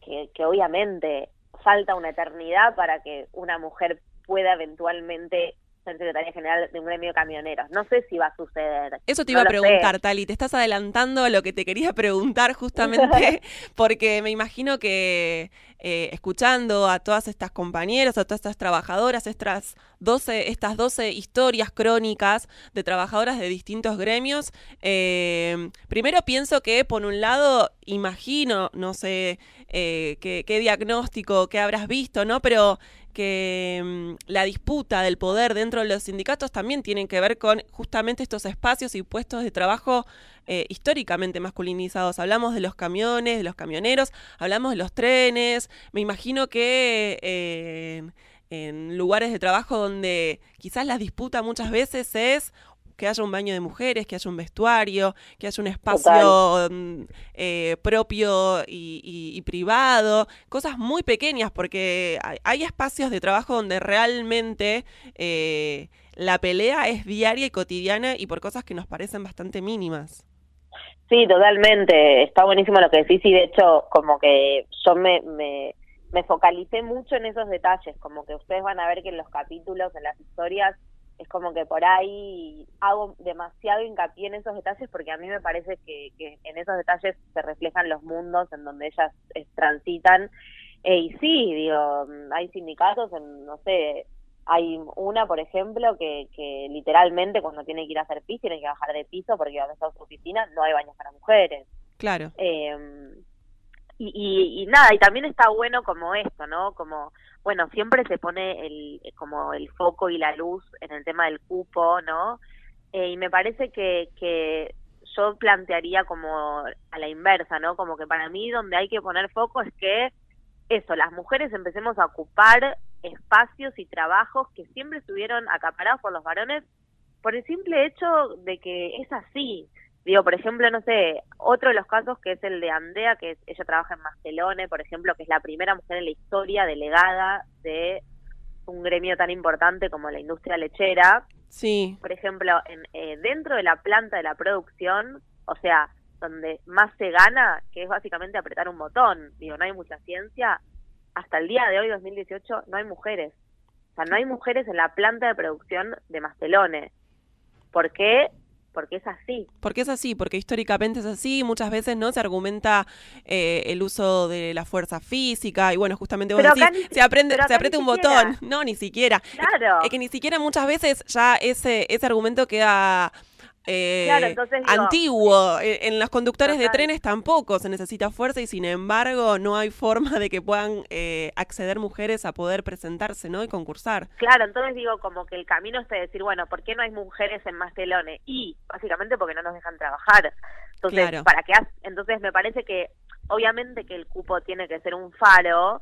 que, que obviamente falta una eternidad para que una mujer pueda eventualmente ser secretaria general de un gremio de camioneros. No sé si va a suceder. Eso te iba a preguntar, Tali. Te estás adelantando a lo que te quería preguntar justamente porque me imagino que eh, escuchando a todas estas compañeras, a todas estas trabajadoras, estas 12, estas 12 historias crónicas de trabajadoras de distintos gremios, eh, primero pienso que por un lado imagino, no sé eh, qué, diagnóstico, qué habrás visto, ¿no? Pero que mm, la disputa del poder dentro de los sindicatos también tiene que ver con justamente estos espacios y puestos de trabajo eh, históricamente masculinizados. Hablamos de los camiones, de los camioneros, hablamos de los trenes. Me imagino que eh, en lugares de trabajo donde quizás la disputa muchas veces es que haya un baño de mujeres, que haya un vestuario, que haya un espacio mm, eh, propio y, privado, cosas muy pequeñas, porque hay, espacios de trabajo donde realmente eh, la pelea es diaria y cotidiana y por cosas que nos parecen bastante mínimas. Sí, totalmente. Está buenísimo lo que decís y de hecho como que yo me, me, me focalicé mucho en esos detalles, como que ustedes van a ver que en los capítulos, en las historias, es como que por ahí hago demasiado hincapié en esos detalles porque a mí me parece que, en esos detalles se reflejan los mundos en donde ellas eh, transitan. Eh, y sí, digo, hay sindicatos, en, no sé, hay una, por ejemplo, que, que literalmente cuando tiene que ir a hacer pis tiene que bajar de piso porque donde está su oficina no hay baños para mujeres. Claro. Eh, y, y, y nada, y también está bueno como esto, ¿no? Como bueno, siempre se pone el, como el foco y la luz en el tema del cupo, ¿no? Eh, y me parece que, que yo plantearía como a la inversa, ¿no? Como que para mí donde hay que poner foco es que eso, las mujeres empecemos a ocupar espacios y trabajos que siempre estuvieron acaparados por los varones por el simple hecho de que es así. Digo, por ejemplo, no sé, otro de los casos que es el de Andrea, que ella trabaja en Mastelone, por ejemplo, que es la primera mujer en la historia delegada de un gremio tan importante como la industria lechera. Sí. Por ejemplo, en, eh, dentro de la planta de la producción, o sea, donde más se gana, que es básicamente apretar un botón, digo, no hay mucha ciencia, hasta el día de hoy, 2018, no hay mujeres. O sea, no hay mujeres en la planta de producción de Mastelone. ¿Por qué? Porque es así. Porque es así, porque históricamente es así, muchas veces no se argumenta eh, el uso de la fuerza física y bueno, justamente vos decís, se aprende, se aprieta un botón, no, ni siquiera. Claro. Es, que ni siquiera muchas veces ya ese, ese argumento queda eh, antiguo. Eh, en los conductores de trenes tampoco se necesita fuerza y sin embargo no hay forma de que puedan eh, acceder mujeres a poder presentarse ¿no? y concursar. Claro, entonces digo como que el camino es de decir, bueno, ¿por qué no hay mujeres en Mastelones? Y básicamente porque no nos dejan trabajar. Entonces, ¿para qué? Entonces me parece que obviamente que el cupo tiene que ser un faro,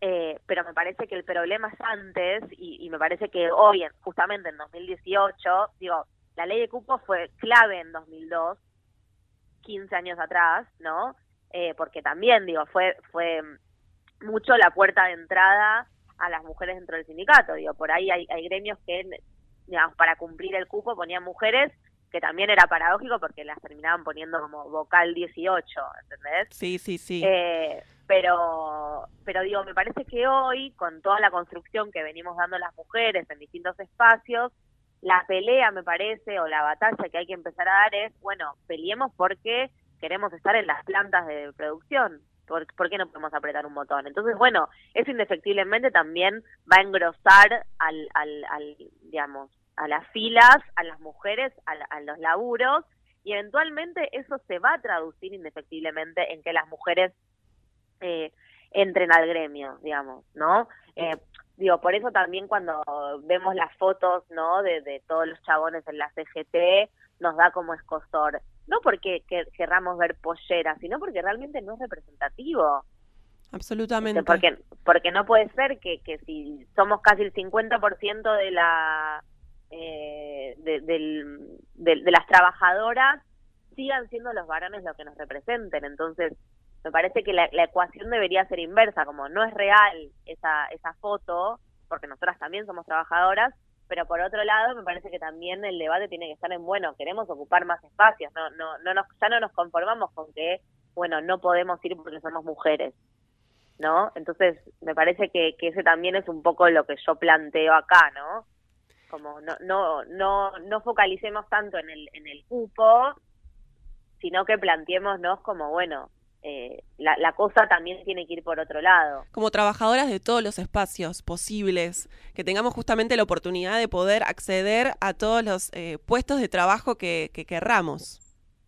eh, pero me parece que el problema es antes y, y me parece que hoy, justamente en 2018, digo, la ley de cupo fue clave en 2002, 15 años atrás, ¿no? Eh, porque también, digo, fue, fue mucho la puerta de entrada a las mujeres dentro del sindicato. Digo, por ahí hay, hay gremios que, digamos, para cumplir el cupo ponían mujeres, que también era paradójico porque las terminaban poniendo como vocal 18, ¿entendés? Sí, sí, sí. Eh, pero, pero digo, me parece que hoy, con toda la construcción que venimos dando las mujeres en distintos espacios, la pelea, me parece, o la batalla que hay que empezar a dar es, bueno, peleemos porque queremos estar en las plantas de producción. ¿Por, ¿Por, qué no podemos apretar un botón? Entonces, bueno, eso indefectiblemente también va a engrosar al, al, al digamos, a las filas, a las mujeres, a, a, los laburos, y eventualmente eso se va a traducir indefectiblemente en que las mujeres eh, entren al gremio, digamos, ¿no? Eh, digo, por eso también cuando vemos las fotos, ¿no? De, de todos los chabones en la CGT, nos da como escosor. No porque querramos ver polleras, sino porque realmente no es representativo. Absolutamente. Porque, porque no puede ser que, que si somos casi el 50% de la eh, de, del, de, las trabajadoras, sigan siendo los varones los que nos representen. Entonces, me parece que la, la, ecuación debería ser inversa, como no es real esa, esa foto, porque nosotras también somos trabajadoras, pero por otro lado me parece que también el debate tiene que estar en, bueno, queremos ocupar más espacios, no, no, no nos, ya no nos conformamos con que, bueno, no podemos ir porque somos mujeres, ¿no? Entonces me parece que, que ese también es un poco lo que yo planteo acá, ¿no? Como no, no, no, no focalicemos tanto en el, en el cupo, sino que planteémonos como, bueno, eh, la, la, cosa también tiene que ir por otro lado. Como trabajadoras de todos los espacios posibles, que tengamos justamente la oportunidad de poder acceder a todos los eh, puestos de trabajo que, que, querramos.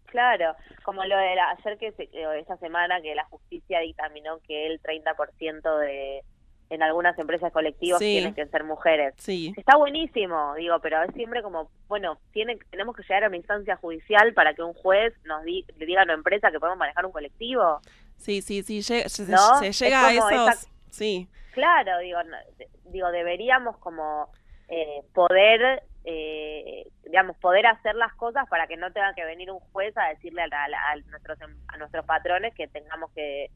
Claro, como lo de la, ayer que se, esta semana que la justicia dictaminó que el 30% de, en algunas empresas colectivas tienen que ser mujeres. Sí. Está buenísimo, digo, pero es siempre como, bueno, tiene, tenemos que llegar a una instancia judicial para que un juez nos le diga a una empresa que podemos manejar un colectivo. Sí, sí, sí, se, llega a eso. Sí. Claro, digo, digo deberíamos como eh, poder, eh, digamos, poder hacer las cosas para que no tenga que venir un juez a decirle a, a nuestros, a nuestros patrones que tengamos que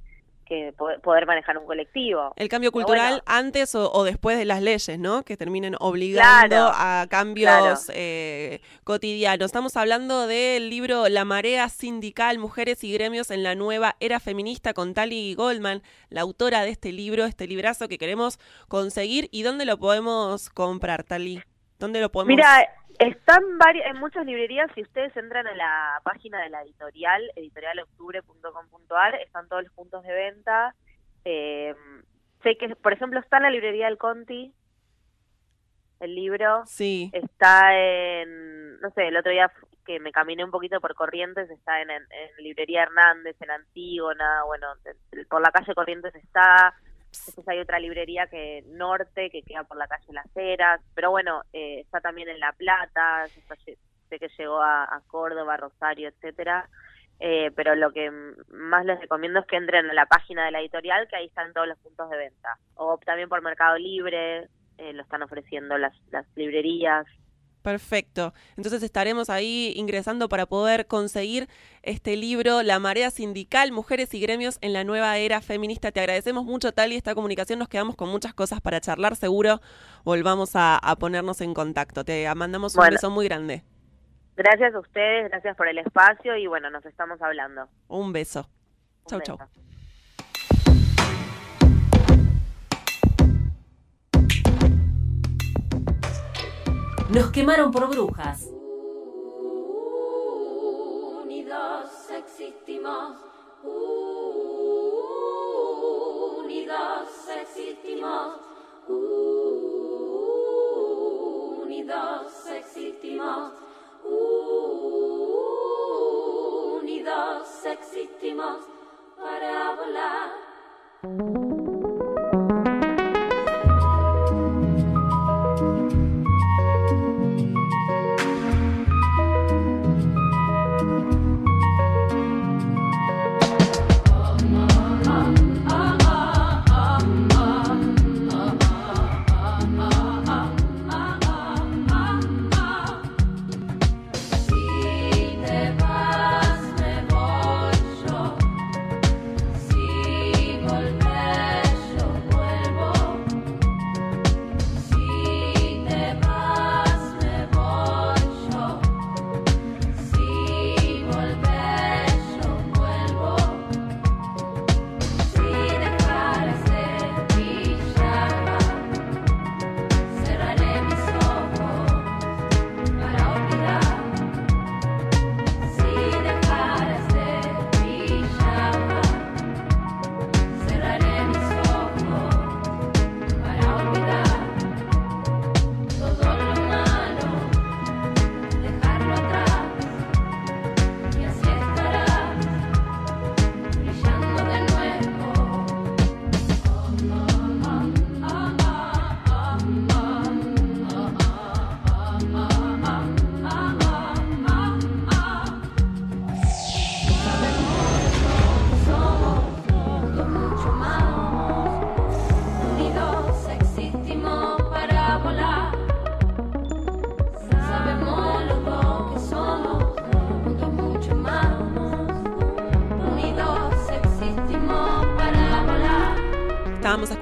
que poder manejar un colectivo. El cambio cultural antes o, después de las leyes, ¿no? Que terminen obligando a cambios eh, cotidianos. Estamos hablando del libro La marea sindical, mujeres y gremios en la nueva era feminista con Tali Goldman, la autora de este libro, este librazo que queremos conseguir. ¿Y dónde lo podemos comprar, Tali? ¿Dónde lo podemos...? Mira, están en muchas librerías, si ustedes entran a la página de la editorial, editorialoctubre.com.ar, están todos los puntos de venta. Eh, sé que, por ejemplo, está en la librería del Conti, el libro. Sí. Está en, no sé, el otro día que me caminé un poquito por Corrientes, está en, en, Librería Hernández, en Antígona, bueno, por la calle Corrientes está, Después hay otra librería que norte, que queda por la calle Las Heras, pero bueno, eh, está también en La Plata, sé que llegó a, Córdoba, Rosario, etcétera. Eh, pero lo que más les recomiendo es que entren a la página de la editorial, que ahí están todos los puntos de venta. O también por Mercado Libre, eh, lo están ofreciendo las, las librerías. Perfecto. Entonces estaremos ahí ingresando para poder conseguir este libro, La Marea Sindical, Mujeres y Gremios en la Nueva Era Feminista. Te agradecemos mucho, Tali, esta comunicación. Nos quedamos con muchas cosas para charlar. Seguro volvamos a, ponernos en contacto. Te mandamos un beso muy grande. Gracias a ustedes, gracias por el espacio y bueno, nos estamos hablando. Un beso. chau, chau. Nos quemaron por brujas. Unidos existimos. Unidos existimos. Unidos existimos. Unidos existimos para volar.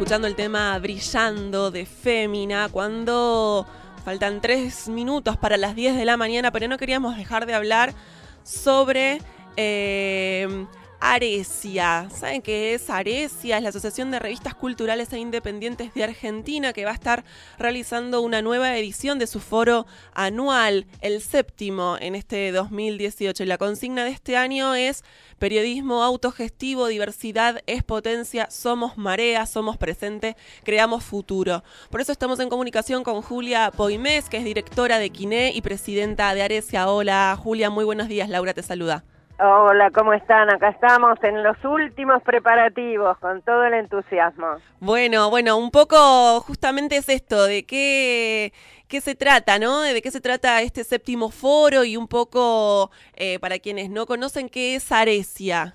Escuchando el tema Brillando de Fémina cuando faltan tres minutos para las 10 de la mañana, pero no queríamos dejar de hablar sobre eh, Aresia. ¿Saben qué es Aresia? Es la Asociación de Revistas Culturales e Independientes de Argentina que va a estar realizando una nueva edición de su foro anual, el séptimo en este 2018. Y la consigna de este año es periodismo autogestivo, diversidad es potencia, somos marea, somos presente, creamos futuro. Por eso estamos en comunicación con Julia Poimés, que es directora de Quiné y presidenta de Aresia. Hola Julia, muy buenos días. Laura te saluda. Hola, ¿cómo están? Acá estamos en los últimos preparativos, con todo el entusiasmo. Bueno, bueno, un poco justamente es esto, de qué, qué se trata, ¿no? De qué se trata este séptimo foro y un poco, eh, para quienes no conocen, ¿qué es Aresia?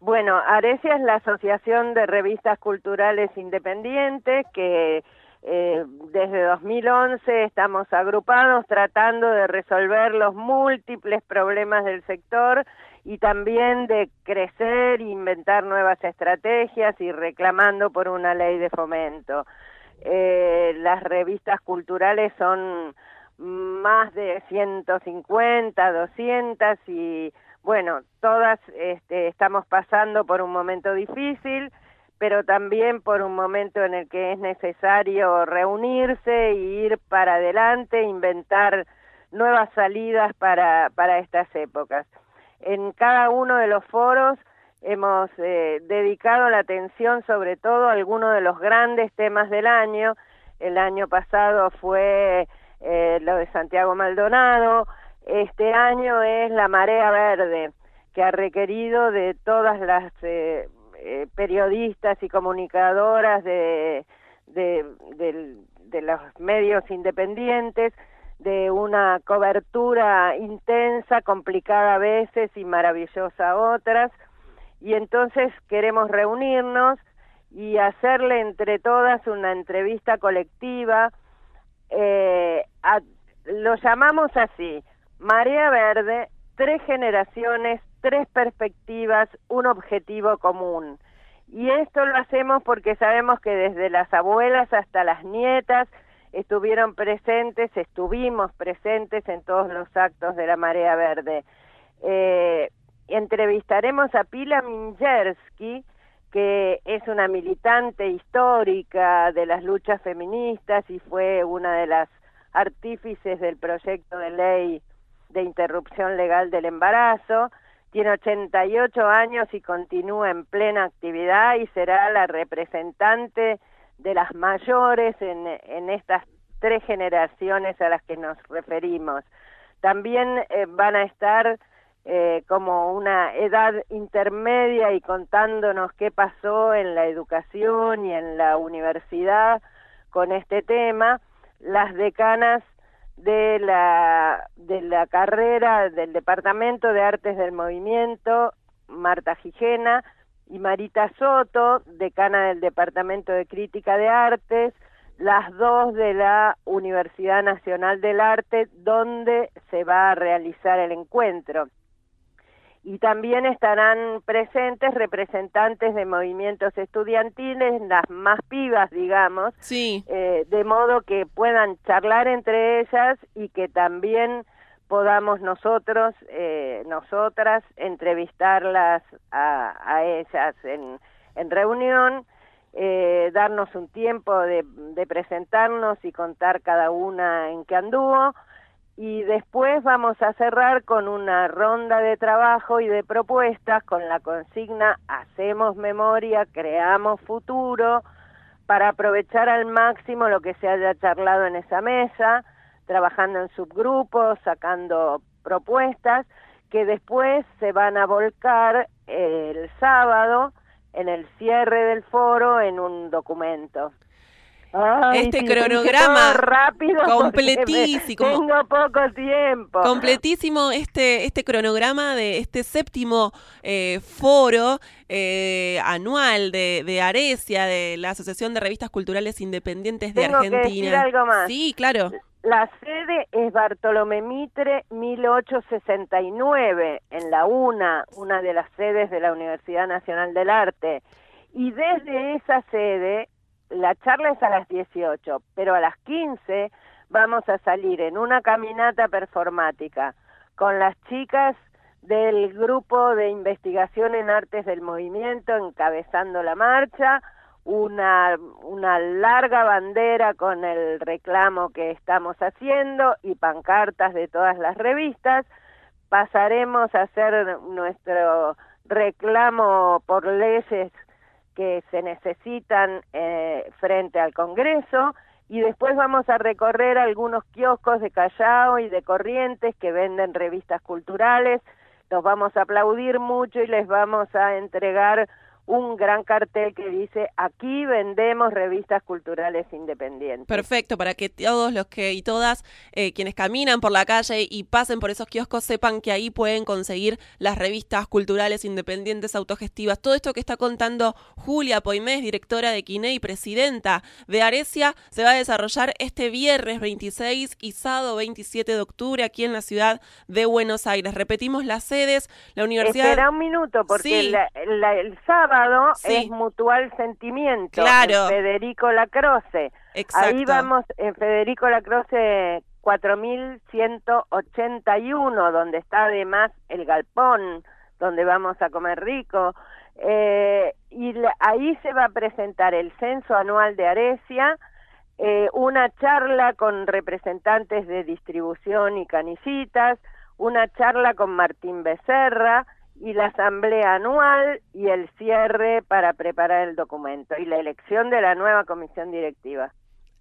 Bueno, Aresia es la Asociación de Revistas Culturales Independientes que eh, desde 2011 estamos agrupados tratando de resolver los múltiples problemas del sector y también de crecer, inventar nuevas estrategias y reclamando por una ley de fomento. Eh, las revistas culturales son más de 150, 200 y bueno, todas este, estamos pasando por un momento difícil, pero también por un momento en el que es necesario reunirse e ir para adelante, inventar nuevas salidas para, para estas épocas en cada uno de los foros hemos eh, dedicado la atención sobre todo a algunos de los grandes temas del año. El año pasado fue eh, lo de Santiago Maldonado, este año es la marea verde, que ha requerido de todas las eh, periodistas y comunicadoras de, de los medios independientes de una cobertura intensa, complicada a veces y maravillosa a otras, y entonces queremos reunirnos y hacerle entre todas una entrevista colectiva, eh, lo llamamos así, Marea Verde, tres generaciones, tres perspectivas, un objetivo común. Y esto lo hacemos porque sabemos que desde las abuelas hasta las nietas, estuvieron presentes, estuvimos presentes en todos los actos de la Marea Verde. Eh, entrevistaremos a Pila Minjersky, que es una militante histórica de las luchas feministas y fue una de las artífices del proyecto de ley de interrupción legal del embarazo. Tiene 88 años y continúa en plena actividad y será la representante de las mayores en, en estas tres generaciones a las que nos referimos. También eh, van a estar eh, como una edad intermedia y contándonos qué pasó en la educación y en la universidad con este tema, las decanas de la, de la carrera del Departamento de Artes del Movimiento, Marta Gijena, y Marita Soto, decana del Departamento de Crítica de Artes, las dos de la Universidad Nacional del Arte, donde se va a realizar el encuentro. Y también estarán presentes representantes de movimientos estudiantiles, las más pibas, digamos, sí. Eh, de modo que puedan charlar entre ellas y que también podamos nosotros, eh, nosotras, entrevistarlas a, ellas en, reunión, eh, darnos un tiempo de, de, presentarnos y contar cada una en qué anduvo. Y después vamos a cerrar con una ronda de trabajo y de propuestas con la consigna Hacemos memoria, creamos futuro, para aprovechar al máximo lo que se haya charlado en esa mesa trabajando en subgrupos, sacando propuestas que después se van a volcar el sábado en el cierre del foro en un documento. este cronograma rápido completísimo. Tengo poco tiempo. Completísimo este este cronograma de este séptimo eh, foro eh, anual de, de Aresia, de la Asociación de Revistas Culturales Independientes de Tengo Argentina. Que decir algo más. Sí, claro. La sede es Bartolomé Mitre 1869 en la UNA, una de las sedes de la Universidad Nacional del Arte. Y desde esa sede, la charla es a las 18, pero a las 15 vamos a salir en una caminata performática con las chicas del grupo de investigación en artes del movimiento encabezando la marcha, una, una larga bandera con el reclamo que estamos haciendo y pancartas de todas las revistas. Pasaremos a hacer nuestro reclamo por leyes que se necesitan eh, frente al Congreso y después vamos a recorrer algunos kioscos de Callao y de Corrientes que venden revistas culturales. Los vamos a aplaudir mucho y les vamos a entregar un gran cartel que dice aquí vendemos revistas culturales independientes. Perfecto, para que todos los que y todas eh, quienes caminan por la calle y pasen por esos kioscos sepan que ahí pueden conseguir las revistas culturales independientes autogestivas. Todo esto que está contando Julia Poimés, directora de Quine y presidenta de Arecia, se va a desarrollar este viernes 26 y sábado 27 de octubre aquí en la ciudad de Buenos Aires. Repetimos las sedes, la universidad... Espera un minuto, porque el sábado es Mutual Sentimiento. Claro. Federico Lacroce. Exacto. Ahí vamos en Federico Lacroce 4181, donde está además el galpón, donde vamos a comer rico. Eh, y ahí se va a presentar el censo anual de Arecia, eh, una charla con representantes de distribución y canillitas, una charla con Martín Becerra, y la asamblea anual y el cierre para preparar el documento y la elección de la nueva comisión directiva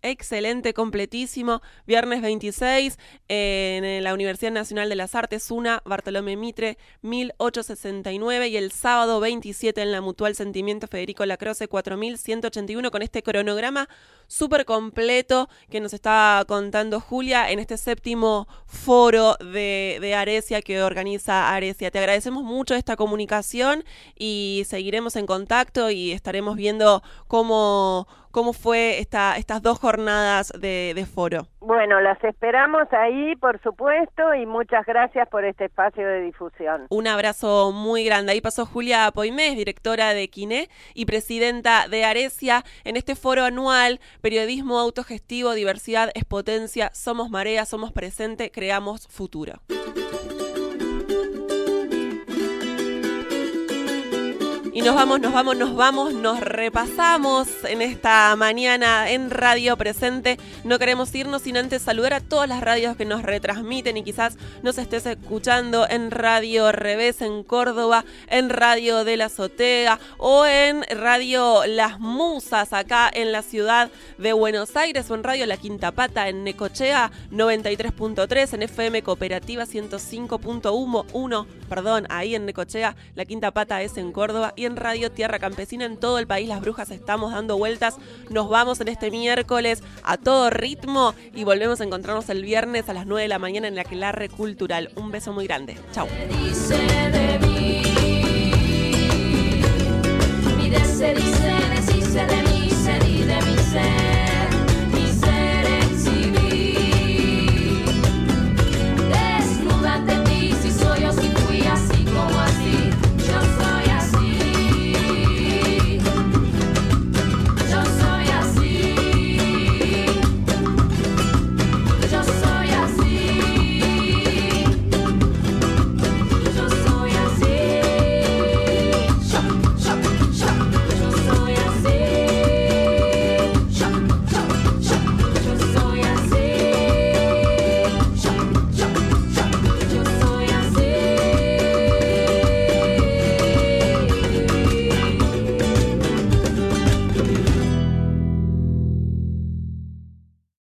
excelente, completísimo. Viernes 26 en la Universidad Nacional de las Artes, una Bartolomé Mitre, 1869. Y el sábado 27 en la Mutual Sentimiento Federico Lacroce, 4181, con este cronograma súper completo que nos está contando Julia en este séptimo foro de, de Arecia que organiza Arecia. Te agradecemos mucho esta comunicación y seguiremos en contacto y estaremos viendo cómo cómo fue esta, estas dos jornadas de, de, foro. Bueno, las esperamos ahí, por supuesto, y muchas gracias por este espacio de difusión. Un abrazo muy grande. Ahí pasó Julia Poimés, directora de Quiné y presidenta de Arecia, en este foro anual, Periodismo Autogestivo, Diversidad es Potencia, Somos Marea, Somos Presente, Creamos Futuro. Y nos vamos, nos vamos, nos vamos, nos repasamos en esta mañana en Radio Presente. No queremos irnos sin antes saludar a todas las radios que nos retransmiten y quizás nos estés escuchando en Radio Revés en Córdoba, en Radio de la Azotea o en Radio Las Musas acá en la ciudad de Buenos Aires o en Radio La Quinta Pata en Necochea 93.3, en FM Cooperativa 105.1, perdón, ahí en Necochea, La Quinta Pata es en Córdoba en Radio Tierra Campesina en todo el país. Las brujas estamos dando vueltas. Nos vamos en este miércoles a todo ritmo y volvemos a encontrarnos el viernes a las 9 de la mañana en la Aquelarre Cultural. Un beso muy grande. Chao.